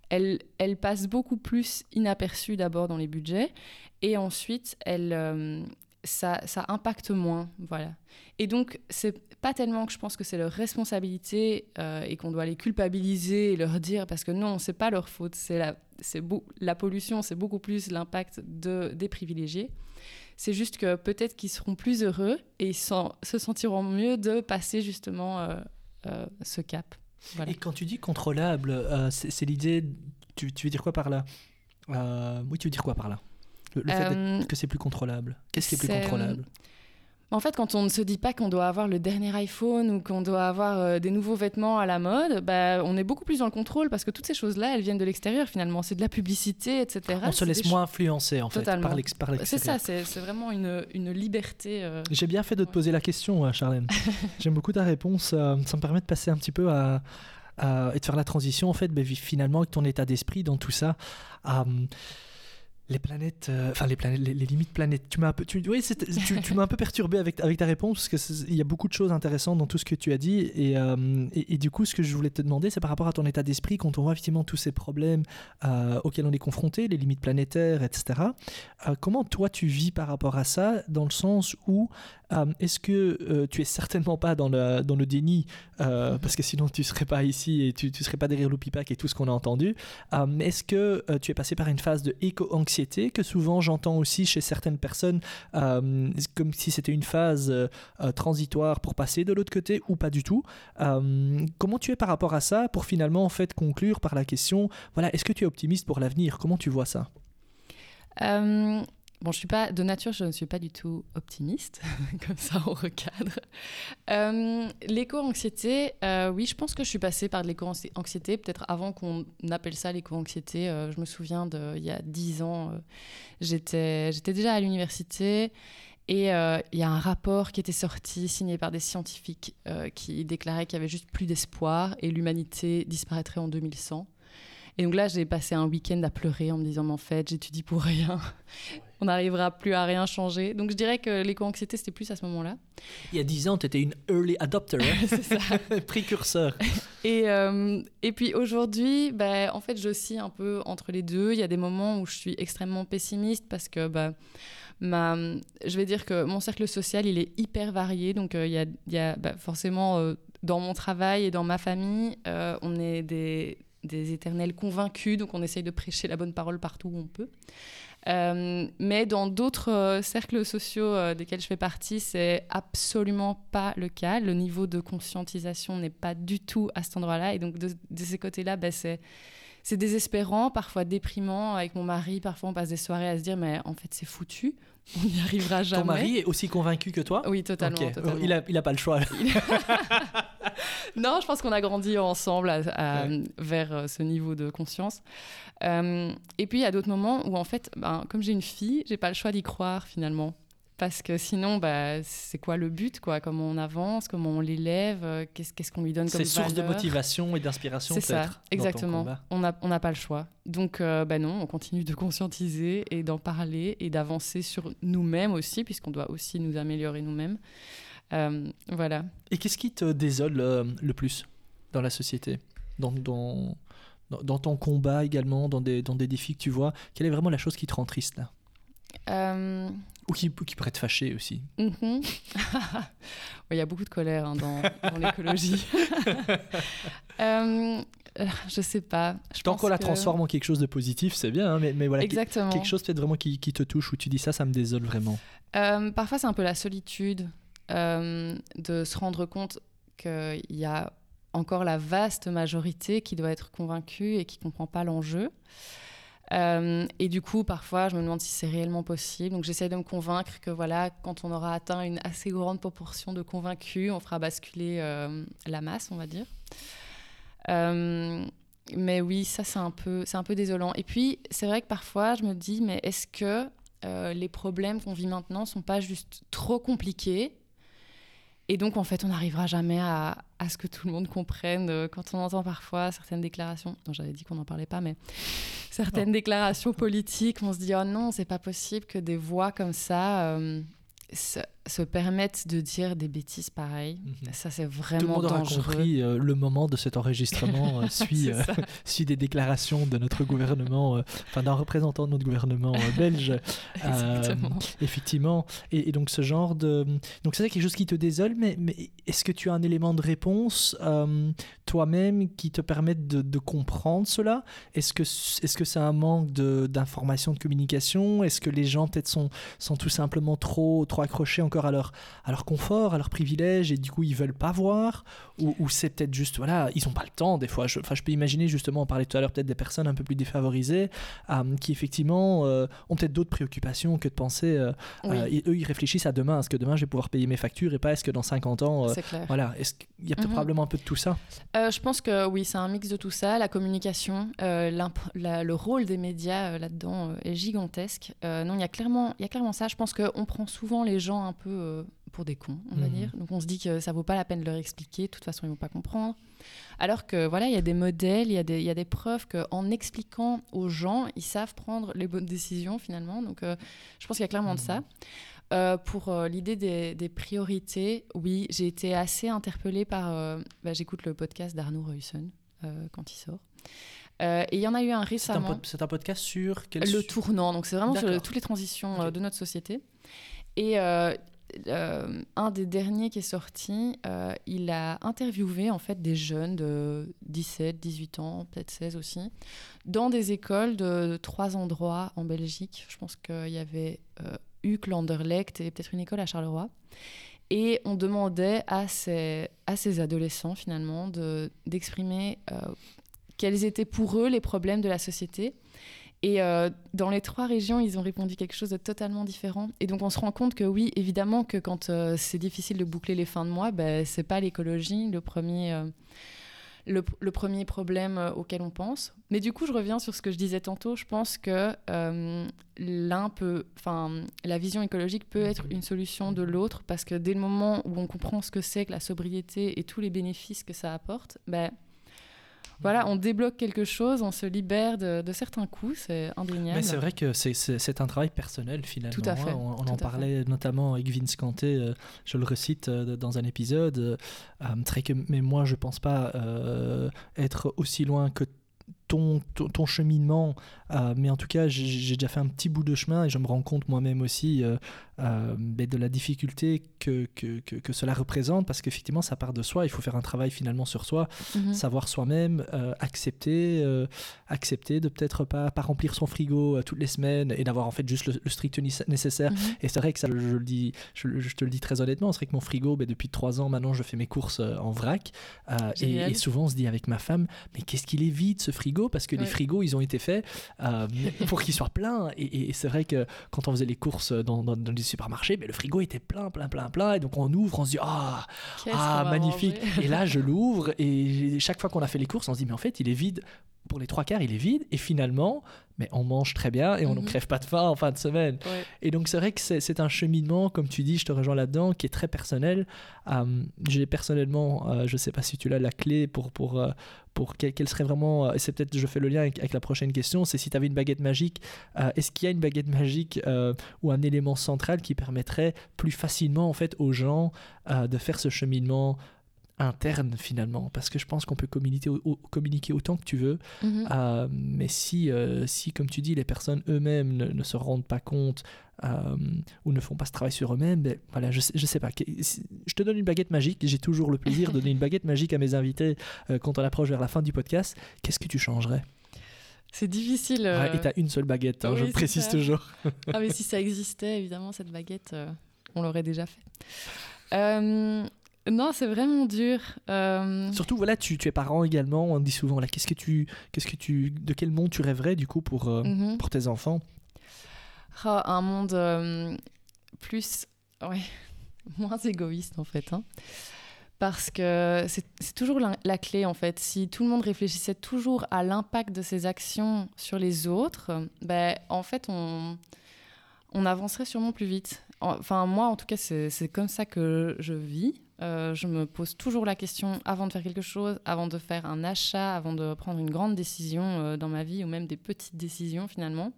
elles, passent beaucoup plus inaperçues d'abord dans les budgets et ensuite elles, ça, impacte moins. Voilà. Et donc, c'est pas tellement que je pense que c'est leur responsabilité euh, et qu'on doit les culpabiliser et leur dire, parce que non, c'est pas leur faute, c'est la, la pollution, c'est beaucoup plus l'impact de, des privilégiés. C'est juste que peut-être qu'ils seront plus heureux et ils se sentiront mieux de passer justement euh, euh, ce cap. Et quand tu dis contrôlable, c'est, l'idée, tu veux dire quoi par là? Oui, tu veux dire quoi par là? Le, fait euh, que c'est plus contrôlable. Qu'est-ce qui est plus contrôlable? en fait, quand on ne se dit pas qu'on doit avoir le dernier iPhone ou qu'on doit avoir euh, des nouveaux vêtements à la mode, bah, on est beaucoup plus dans le contrôle parce que toutes ces choses-là, elles viennent de l'extérieur finalement. C'est de la publicité, etc. On se laisse moins influencer en fait par l'extérieur. C'est ça, c'est vraiment une, une liberté. Euh, J'ai bien fait de te poser la question, Charlène. J'aime beaucoup ta réponse. ça me permet de passer un petit peu à, et de faire la transition en fait, mais finalement avec ton état d'esprit dans tout ça. Les planètes, euh, enfin les limites planètes. Tu m'as un peu, tu, oui, tu m'as un peu perturbé avec, avec ta réponse parce qu'il y a beaucoup de choses intéressantes dans tout ce que tu as dit euh, et, et, du coup, ce que je voulais te demander, c'est par rapport à ton état d'esprit quand on voit effectivement tous ces problèmes euh, auxquels on est confronté, les limites planétaires, etc. comment toi tu vis par rapport à ça, dans le sens où est-ce que tu es certainement pas dans le dans le déni parce que sinon tu serais pas ici et tu, tu serais pas derrière l'Oupipac et tout ce qu'on a entendu. est-ce que tu es passé par une phase de éco-anxiété que souvent j'entends aussi chez certaines personnes, euh, comme si c'était une phase euh, euh, transitoire pour passer de l'autre côté ou pas du tout? comment tu es par rapport à ça pour finalement en fait conclure par la question, voilà, est-ce que tu es optimiste pour l'avenir? Comment tu vois ça? Bon, je suis pas de nature, je ne suis pas du tout optimiste, comme ça on recadre. Euh, l'éco-anxiété, euh, oui, je pense que je suis passée par de l'éco-anxiété, peut-être avant qu'on appelle ça l'éco-anxiété. Euh, je me souviens de, il y a dix ans, j'étais, j'étais déjà à l'université et il y a un rapport qui était sorti, signé par des scientifiques, qui déclarait qu'il y avait juste plus d'espoir et l'humanité disparaîtrait en 2100. Et donc là, j'ai passé un week-end à pleurer en me disant, mais en fait, j'étudie pour rien on n'arrivera plus à rien changer. Donc je dirais que l'éco-anxiété, c'était plus à ce moment-là. Il y a 10 ans, tu étais une early adopter, hein c'est ça. précurseur. Et, euh, et puis aujourd'hui, bah, en fait, j'oscille un peu entre les deux. Il y a des moments où je suis extrêmement pessimiste parce que bah, ma, je vais dire que mon cercle social, il est hyper varié. Donc euh, il y a, y a bah, forcément, euh, dans mon travail et dans ma famille, on est des, des éternels convaincus, donc on essaye de prêcher la bonne parole partout où on peut. Euh, mais dans d'autres euh, cercles sociaux euh, desquels je fais partie, c'est absolument pas le cas. Le niveau de conscientisation n'est pas du tout à cet endroit-là. Et donc, de, ces côtés-là, ben, c'est c'est désespérant, parfois déprimant. Avec mon mari, parfois on passe des soirées à se dire, mais en fait, c'est foutu. On n'y arrivera jamais. Ton mari est aussi convaincu que toi? Oui, totalement. Il, a, il a pas le choix. non, je pense qu'on a grandi ensemble vers ce niveau de conscience. Euh, et puis, il y a d'autres moments où, en fait, ben, comme j'ai une fille, j'ai pas le choix d'y croire finalement. Parce que sinon, bah, c'est quoi le but quoi? Comment on avance? Comment on l'élève? Euh, Qu'est-ce qu'on lui donne comme C'est source de motivation et d'inspiration C'est ça, exactement. On n'a on pas le choix. Donc, euh, bah non, on continue de conscientiser et d'en parler et d'avancer sur nous-mêmes aussi, puisqu'on doit aussi nous améliorer nous-mêmes. voilà. Et qu'est-ce qui te désole le plus dans la société? Dans, dans, dans, ton combat également, dans des, dans des défis que tu vois, quelle est vraiment la chose qui te rend triste là? Euh, Ou qui, qui pourrait te fâcher aussi mhm. Il y a beaucoup de colère hein, dans, dans l'écologie. euh, je sais pas. Je Tant qu'on la transforme en quelque chose de positif, c'est bien, hein, mais, mais, voilà, Exactement. quelque chose peut-être vraiment qui, qui, te touche, où tu dis ça, ça me désole vraiment. Euh, parfois, c'est un peu la solitude euh, de se rendre compte qu'il y a encore la vaste majorité qui doit être convaincue et qui ne comprend pas l'enjeu. Euh, et du coup, parfois, je me demande si c'est réellement possible. Donc, j'essaie de me convaincre que voilà, quand on aura atteint une assez grande proportion de convaincus, on fera basculer euh, la masse, on va dire. Euh, mais oui, ça, c'est un, peu, un peu désolant. Et puis, c'est vrai que parfois, je me dis, mais est-ce que les problèmes qu'on vit maintenant sont pas juste trop compliqués et donc, en fait, on n'arrivera jamais à, à, ce que tout le monde comprenne. Euh, quand on entend parfois certaines déclarations, non, j'avais dit qu'on n'en parlait pas, mais certaines déclarations politiques, on se dit, oh non, c'est pas possible que des voix comme ça euh, se permettent de dire des bêtises pareilles. Mhm. Ça, c'est vraiment Tout le monde aura compris euh, le moment de cet enregistrement euh, suit, euh, suit des déclarations de notre gouvernement, enfin d'un représentant de notre gouvernement belge. effectivement. Et, donc, ce genre de. Donc, c'est quelque chose qui te désole, mais, mais est-ce que tu as un élément de réponse toi-même qui te permette de, de comprendre cela? Est-ce que c'est -ce c'est un manque d'information, de, de, communication? Est-ce que les gens, peut-être, sont, sont tout simplement trop, trop accrochés encore à leur, à leur confort, à leur privilège, et du coup ils veulent pas voir, ou, c'est peut-être juste, voilà, ils ont pas le temps des fois. Je, je peux imaginer justement, on parlait tout à l'heure peut-être des personnes un peu plus défavorisées, euh, qui effectivement euh, ont peut-être d'autres préoccupations que de penser, euh, eux ils réfléchissent à demain, est-ce que demain je vais pouvoir payer mes factures, et pas est-ce que dans 50 ans, voilà, est-ce qu'il y a peut-être mhm. probablement un peu de tout ça? Je pense que oui, c'est un mix de tout ça, la communication, le rôle des médias là-dedans est gigantesque. non, il y a clairement, il y a clairement ça. Je pense qu'on prend souvent les gens un peu euh, pour des cons, on va Mhm. dire. Donc on se dit que ça vaut pas la peine de leur expliquer, de toute façon ils vont pas comprendre. Alors que voilà, il y a des modèles, il y, a des- y a des preuves qu'en expliquant aux gens, ils savent prendre les bonnes décisions finalement. Donc euh, je pense qu'il y a clairement de ça. Euh, pour euh, l'idée des, des priorités, oui, j'ai été assez interpellée par... euh, bah, J'écoute le podcast d'Arnaud Reusen quand il sort. Et il y en a eu un C'est un, récemment. pod- c'est un podcast sur quel Le tournant, donc c'est vraiment sur toutes les transitions de notre société. Et euh, euh, un des derniers qui est sorti, euh, il a interviewé en fait des jeunes de 17, 18 ans, peut-être 16 aussi, dans des écoles de, trois endroits en Belgique. Je pense qu'il y avait Uccle, Anderlecht et peut-être une école à Charleroi. Et on demandait à ces, à ces adolescents finalement de- d'exprimer quels étaient pour eux les problèmes de la société. Et euh, dans les trois régions, ils ont répondu quelque chose de totalement différent. Et donc on se rend compte que oui, évidemment que quand euh, c'est difficile de boucler les fins de mois, ben, c'est pas l'écologie le premier, euh, le, premier problème auquel on pense. Mais du coup, je reviens sur ce que je disais tantôt. Je pense que l'un peut, la vision écologique peut être une solution de l'autre parce que dès le moment où on comprend ce que c'est que la sobriété et tous les bénéfices que ça apporte, ben voilà, on débloque quelque chose, on se libère de, de certains coûts, c'est indéniable. Mais c'est vrai que c'est- un travail personnel finalement. Tout à fait, hein. On, on tout en à fait. parlait notamment avec Vince Canté, euh, je le recite euh, dans un épisode. euh, très que, mais moi, je pense pas être aussi loin que ton, ton, ton cheminement. euh, mais en tout cas, j'ai déjà fait un petit bout de chemin et je me rends compte moi-même aussi euh, euh, ben, de la difficulté que, que, que, que cela représente parce qu'effectivement, ça part de soi. Il faut faire un travail finalement sur soi Mhm. savoir soi-même, accepter, accepter de peut-être pas, pas remplir son frigo toutes les semaines et d'avoir en fait juste le, le strict nécessaire. Mhm. Et c'est vrai que ça, je, le dis, je, je te le dis très honnêtement, c'est vrai que mon frigo, ben, depuis trois ans maintenant, je fais mes courses en vrac. Et, et souvent, on se dit avec ma femme, mais qu'est-ce qu'il est vide ce frigo? Parce que les frigos, ils ont été faits euh, pour qu'ils soient pleins. Et, c'est vrai que quand on faisait les courses dans, dans, dans les supermarchés, ben, le frigo était plein, plein, plein, plein. Et donc on ouvre, on se dit, ah, ah, magnifique. Et là, je l'ouvre et chaque fois qu'on a fait les courses, on se dit, mais en fait, il est vide. Pour les trois quarts, il est vide. Et finalement, mais on mange très bien et on ne Mhm. crève pas de faim en fin de semaine. Ouais. Et donc, c'est vrai que c'est un cheminement, comme tu dis, je te rejoins là-dedans, qui est très personnel. Euh, J'ai personnellement, euh, je ne sais pas si tu as la clé pour, pour, euh, pour quel, quel serait vraiment, et c'est peut-être, je fais le lien avec, avec la prochaine question, c'est si tu avais une baguette magique, est-ce qu'il y a une baguette magique ou un élément central qui permettrait plus facilement en fait aux gens de faire ce cheminement interne finalement parce que je pense qu'on peut communiquer, au- communiquer autant que tu veux Mhm. euh, mais si, euh, si, comme tu dis, les personnes eux-mêmes ne, ne se rendent pas compte euh, ou ne font pas ce travail sur eux-mêmes, ben, voilà, je sais, je sais pas. Je te donne une baguette magique. J'ai toujours le plaisir de donner une baguette magique à mes invités quand on approche vers la fin du podcast. Qu'est-ce que tu changerais? C'est difficile. Ouais, Et t'as une seule baguette, hein, je oui, le c'est précise ça. toujours. Ah, mais si ça existait, évidemment, cette baguette, on l'aurait déjà fait. Euh, non, c'est vraiment dur. Euh, Surtout, voilà, tu, tu es parent également. On dit souvent, là, qu'est-ce que tu, qu'est-ce que tu, de quel monde tu rêverais du coup pour, euh, mhm. pour tes enfants? Ah, un monde euh, plus. Ouais, moins égoïste, en fait. hein. Parce que c'est c'est toujours la, la clé, en fait. Si tout le monde réfléchissait toujours à l'impact de ses actions sur les autres, ben, en fait, on, on avancerait sûrement plus vite. Enfin, moi, en tout cas, c'est c'est comme ça que je vis. Euh, je me pose toujours la question avant de faire quelque chose, avant de faire un achat, avant de prendre une grande décision euh, dans ma vie ou même des petites décisions finalement.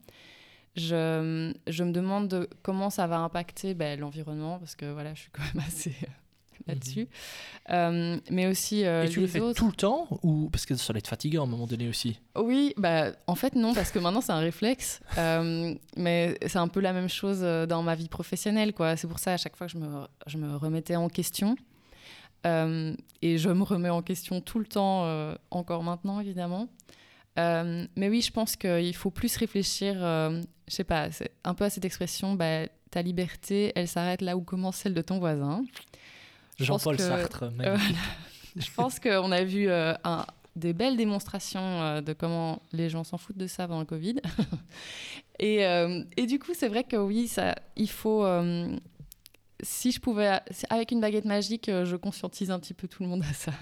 Je, je me demande de comment ça va impacter ben, l'environnement parce que voilà, je suis quand même assez euh, là-dessus. Euh, mais aussi euh, Et tu les le fais autres. tout le temps ou parce que ça doit être fatigant à un moment donné aussi? Oui, bah, en fait non, parce que maintenant c'est un réflexe. Euh, mais c'est un peu la même chose dans ma vie professionnelle. quoi. C'est pour ça à chaque fois que je me, je me remettais en question. Euh, et je me remets en question tout le temps, euh, encore maintenant évidemment. Euh, mais oui, je pense qu'il faut plus réfléchir, je sais pas, un peu à cette expression, bah, ta liberté, elle s'arrête là où commence celle de ton voisin. Jean-Paul Sartre, magnifique. je pense qu'on a vu un- des belles démonstrations de comment les gens s'en foutent de ça pendant le Covid. et, et du coup, c'est vrai que oui, ça, il faut. Si je pouvais, avec une baguette magique, euh, je conscientise un petit peu tout le monde à ça.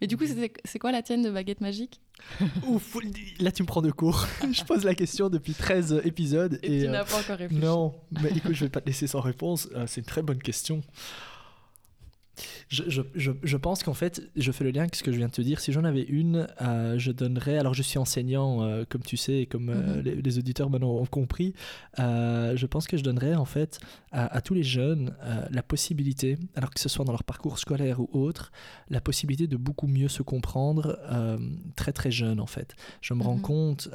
Mais du coup, c'est quoi la tienne de baguette magique? Ouf, là tu me prends de court. je pose la question depuis 13 épisodes. Et, Et, tu euh, n'as pas encore réfléchi. non, mais écoute, je vais pas te laisser sans réponse. Euh, c'est une très bonne question. Je, je, je, je pense qu'en fait, je fais le lien avec ce que je viens de te dire. Si j'en avais une, euh, je donnerais. Alors, je suis enseignant, euh, comme tu sais, et comme euh, Mhm. les, les auditeurs maintenant ont compris. je pense que je donnerais en fait à, à tous les jeunes la possibilité, alors que ce soit dans leur parcours scolaire ou autre, la possibilité de beaucoup mieux se comprendre très très jeune en fait. Je me rends Mhm. compte.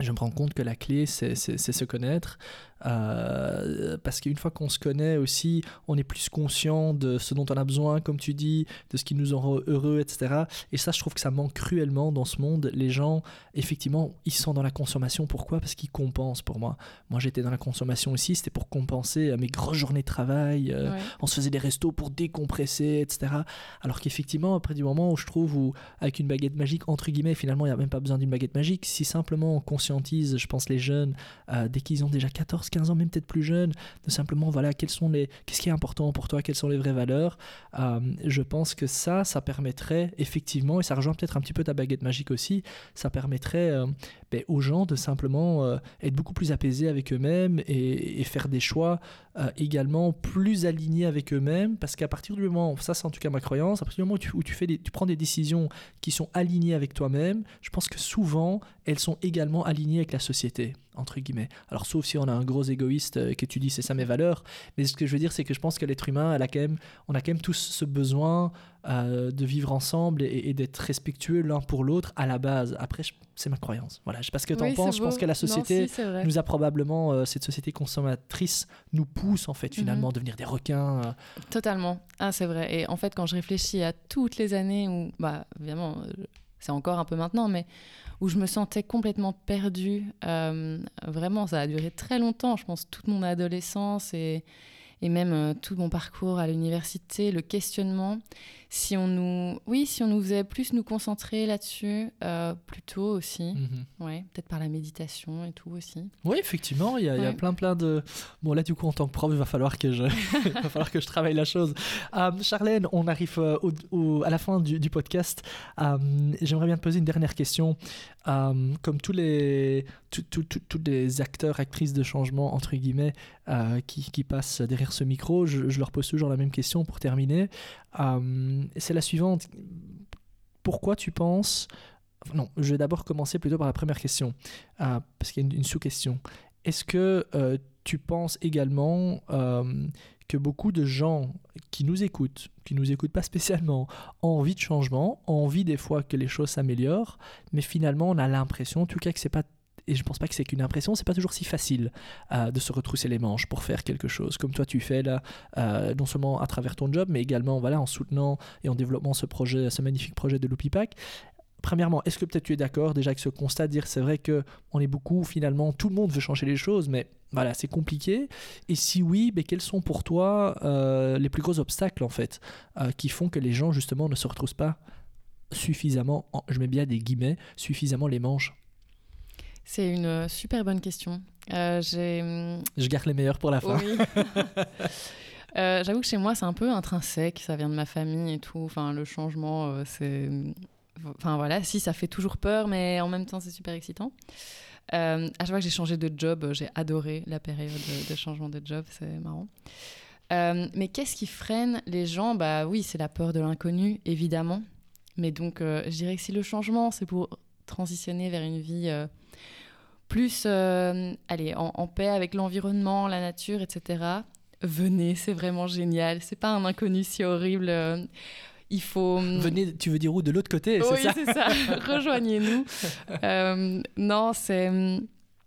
je me rends compte que la clé, c'est se connaître. Euh, parce qu'une fois qu'on se connaît aussi, on est plus conscient de ce dont on a besoin, comme tu dis, de ce qui nous rend heureux, etc. Et ça, je trouve que ça manque cruellement dans ce monde. Les gens, effectivement, ils sont dans la consommation. Pourquoi? Parce qu'ils compensent pour moi. Moi, j'étais dans la consommation aussi. C'était pour compenser euh, mes grosses journées de travail. euh, Ouais. on se faisait des restos pour décompresser, etc. Alors qu'effectivement, après du moment où je trouve où, avec une baguette magique, entre guillemets, finalement, il n'y a même pas besoin d'une baguette magique, si simplement on conscientise, je pense, les jeunes, euh, dès qu'ils ont déjà 14, 15 ans, même peut-être plus jeunes, de simplement, voilà, quels sont les, qu'est-ce qui est important pour toi, quelles sont les vraies valeurs, euh, je pense que ça, ça permettrait effectivement, et ça rejoint peut-être un petit peu ta baguette magique aussi, ça permettrait euh, ben, aux gens de simplement euh, être beaucoup plus apaisés avec eux-mêmes et, faire des choix également plus alignés avec eux-mêmes parce qu'à partir du moment, ça c'est en tout cas ma croyance, à partir du moment où tu, où tu prends des décisions qui sont alignées avec toi-même, je pense que souvent elles sont également alignées avec la société, entre guillemets. Alors sauf si on a un gros égoïste euh, que tu dis c'est ça mes valeurs, mais ce que je veux dire c'est que je pense que l'être humain, elle a quand même, on a quand même tous ce besoin euh, de vivre ensemble et, et d'être respectueux l'un pour l'autre à la base. Après, c'est ma croyance. Voilà, je sais pas ce que tu en Oui, penses, je pense que la Non, société si, nous a probablement, euh, cette société consommatrice nous pousse en fait finalement Mhm. à devenir des requins. euh, Totalement. Ah, c'est vrai. Et en fait, quand je réfléchis à toutes les années où, bah, évidemment, c'est encore un peu maintenant, mais où je me sentais complètement perdue. euh, vraiment, ça a duré très longtemps. Je pense toute mon adolescence et, et même euh, tout mon parcours à l'université, le questionnement. Si on nous, oui, si on nous faisait plus nous concentrer là-dessus, euh, plus tôt aussi. mhm. Ouais, peut-être par la méditation et tout aussi. Oui, effectivement, il y, a- y plein plein de... Bon, là, du coup, en tant que prof, il va falloir que je, il va falloir que je travaille la chose. Euh, Charlène, on arrive euh, au- au- à la fin du, du podcast. Euh, J'aimerais bien te poser une dernière question. Euh, comme tous les, tous- tous- tous- tous les acteurs, actrices de changement, entre guillemets, qui, qui passent derrière ce micro, je, je leur pose toujours la même question pour terminer. Euh, C'est la suivante. Pourquoi tu penses... Non, je vais d'abord commencer plutôt par la première question, euh, parce qu'il y a une, sous-question. Est-ce que euh, tu penses également euh, que beaucoup de gens qui nous écoutent, qui nous écoutent pas spécialement, ont envie de changement, ont envie des fois que les choses s'améliorent, mais finalement on a l'impression, en tout cas que c'est pas et je pense pas que c'est qu'une impression, c'est pas toujours si facile euh, de se retrousser les manches pour faire quelque chose comme toi tu fais là, euh, non seulement à travers ton job, mais également voilà en soutenant et en développant ce projet, ce magnifique projet de Loopy. Premièrement, est-ce que peut-être tu es d'accord déjà avec ce constat, dire c'est vrai que on est beaucoup finalement, tout le monde veut changer les choses, mais voilà, c'est compliqué. Et si oui, mais quels sont pour toi euh, les plus gros obstacles en fait qui font que les gens justement ne se retrouvent pas suffisamment, en- je mets bien des guillemets, suffisamment les manches? C'est une euh, super bonne question. Euh, hum, Je garde les meilleurs pour la fin. Oui. Euh, J'avoue que chez moi, c'est un peu intrinsèque. Ça vient de ma famille et tout. Enfin, le changement, euh, c'est. Enfin, voilà, si, ça fait toujours peur, mais en même temps, c'est super excitant. À chaque fois que j'ai changé de job, j'ai adoré la période de, changement de job. C'est marrant. Mais qu'est-ce qui freine les gens? Bah oui, c'est la peur de l'inconnu, évidemment. Mais donc, je dirais que si le changement, c'est pour transitionner vers une vie plus euh, allez, en, en paix avec l'environnement, la nature, etc. Venez, c'est vraiment génial. C'est pas un inconnu si horrible. euh, Il faut. Venez, tu veux dire où? De l'autre côté, c'est oui, ça? c'est ça. Rejoignez-nous. Euh, non, c'est.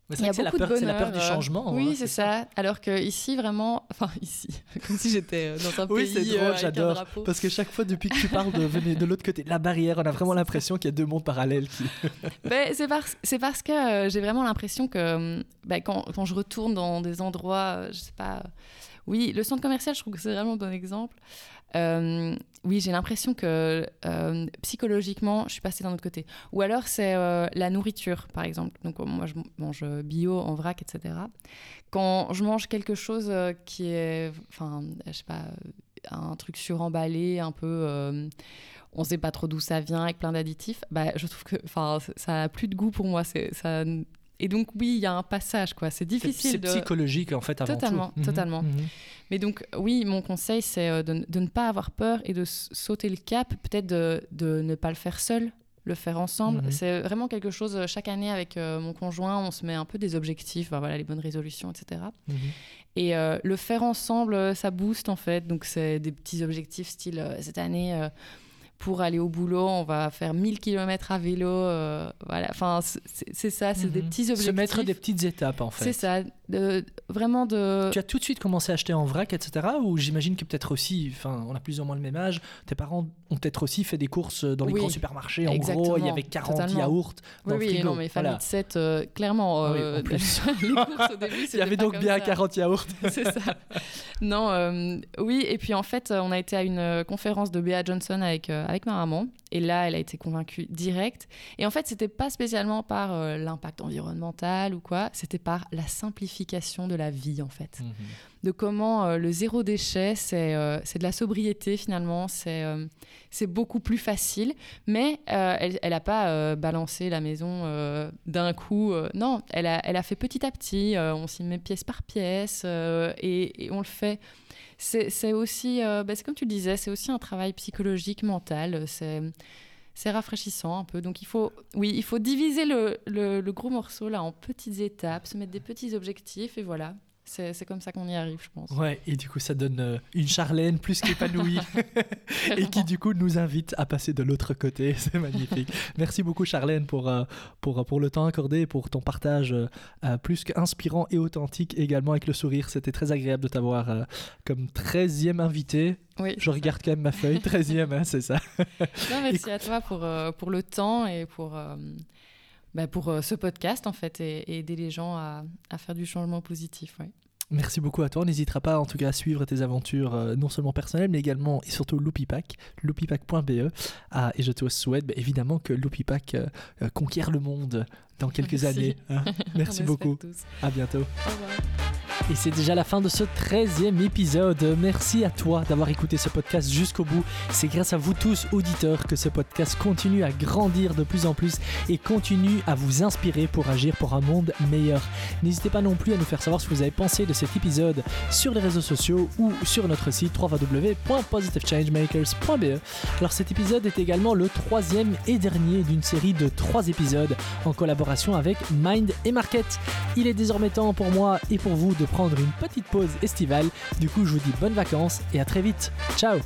Il y a c'est la de peur, c'est la peur bonheur, du euh, changement. Oui, hein, c'est ça. Alors que ici, vraiment, enfin ici, comme si j'étais euh, dans un Oui, pays c'est drôle, euh, un j'adore. Parce que chaque fois, depuis que tu parles de venez de l'autre côté de la barrière, on a vraiment l'impression qu'il y a deux mondes parallèles qui. Ben, c'est parce, c'est parce que euh, j'ai vraiment l'impression que ben, quand, quand je retourne dans des endroits, euh, je sais pas. oui, le centre commercial, je trouve que c'est vraiment un bon exemple. Euh, oui, j'ai l'impression que euh, psychologiquement, je suis passée d'un autre côté. Ou alors, c'est euh, la nourriture, par exemple. Donc, moi, je mange bio, en vrac, etc. Quand je mange quelque chose qui est, enfin, je sais pas, un truc suremballé, un peu on sait pas trop d'où ça vient avec plein d'additifs bah je trouve que ça a plus de goût pour moi ça et donc oui il y a un passage quoi c'est difficile c'est psychologique en fait avant totalement tout. totalement mhm. mais donc oui mon conseil c'est euh, de, de, ne pas avoir peur et de sauter le cap peut-être de, de, ne pas le faire seul le faire ensemble mhm. c'est vraiment quelque chose euh, chaque année avec euh, mon conjoint on se met un peu des objectifs voilà les bonnes résolutions etc et mhm. le faire ensemble ça booste en fait donc c'est des petits objectifs style cette année pour aller au boulot, on va faire 1000 km à vélo. Euh, voilà, enfin, c'est ça, c'est des mhm. petits objectifs. Se mettre des petites étapes, en fait. C'est ça, de, vraiment de. Tu as tout de suite commencé à acheter en vrac, etc. Ou j'imagine que peut-être aussi, enfin, on a plus ou moins le même âge, tes parents ont peut-être aussi fait des courses dans les grands supermarchés. En gros, il y avait 40 yaourts dans oui, le frigo. Oui, non, mais famille de 7, euh, clairement. Euh, plus. les courses au début, il y avait donc bien 40 yaourts. c'est ça. Non, oui, et puis en fait, on a été à une conférence de Bea Johnson avec, avec ma maman. Et là, elle a été convaincue direct. Et en fait, c'était pas spécialement par euh, l'impact environnemental ou quoi, c'était par la simplification de la vie, en fait. Mhm. De comment euh, le zéro déchet, euh, c'est de la sobriété finalement, c'est c'est beaucoup plus facile. Mais elle n'a pas balancé la maison d'un coup. non, elle a, elle a fait petit à petit. on s'y met pièce par pièce et, et on le fait c'est aussi, euh, bah, comme tu le disais, c'est aussi un travail psychologique, mental. C'est rafraîchissant un peu. Donc il faut, oui, il faut diviser le, le, le, gros morceau là en petites étapes, se mettre des petits objectifs et voilà. C'est comme ça qu'on y arrive, je pense. Ouais, et du coup, ça donne euh, une Charlène plus qu'épanouie et qui, du coup, nous invite à passer de l'autre côté. C'est magnifique. Merci beaucoup, Charlène, pour, euh, pour, pour le temps accordé, pour ton partage euh, plus qu'inspirant et authentique également avec le sourire. C'était très agréable de t'avoir comme 13e invité. Oui, je regarde quand même ma feuille, 13e, hein, c'est ça. non, merci à toi pour, pour le temps et pour. Bah, pour euh, ce podcast en fait et, aider les gens à, à, faire du changement positif. Ouais. Merci beaucoup à toi. On n'hésitera pas en tout cas à suivre tes aventures euh, non seulement personnelles mais également et surtout Loopipack, loopipack.be. Ah, et je te souhaite bah, évidemment que Loopipack euh, conquiert le monde dans quelques années. Hein. Merci beaucoup. À bientôt. Au revoir. Et c'est déjà la fin de ce 13e épisode. Merci à toi d'avoir écouté ce podcast jusqu'au bout. C'est grâce à vous tous, auditeurs, que ce podcast continue à grandir de plus en plus et continue à vous inspirer pour agir pour un monde meilleur. N'hésitez pas non plus à nous faire savoir ce que vous avez pensé de cet épisode sur les réseaux sociaux ou sur notre site www.positivechangemakers.be. Alors cet épisode est également le troisième et dernier d'une série de trois épisodes en collaboration avec Mind et Market. Il est désormais temps pour moi et pour vous de prendre une petite pause estivale. Du coup, je vous dis bonnes vacances et à très vite. Ciao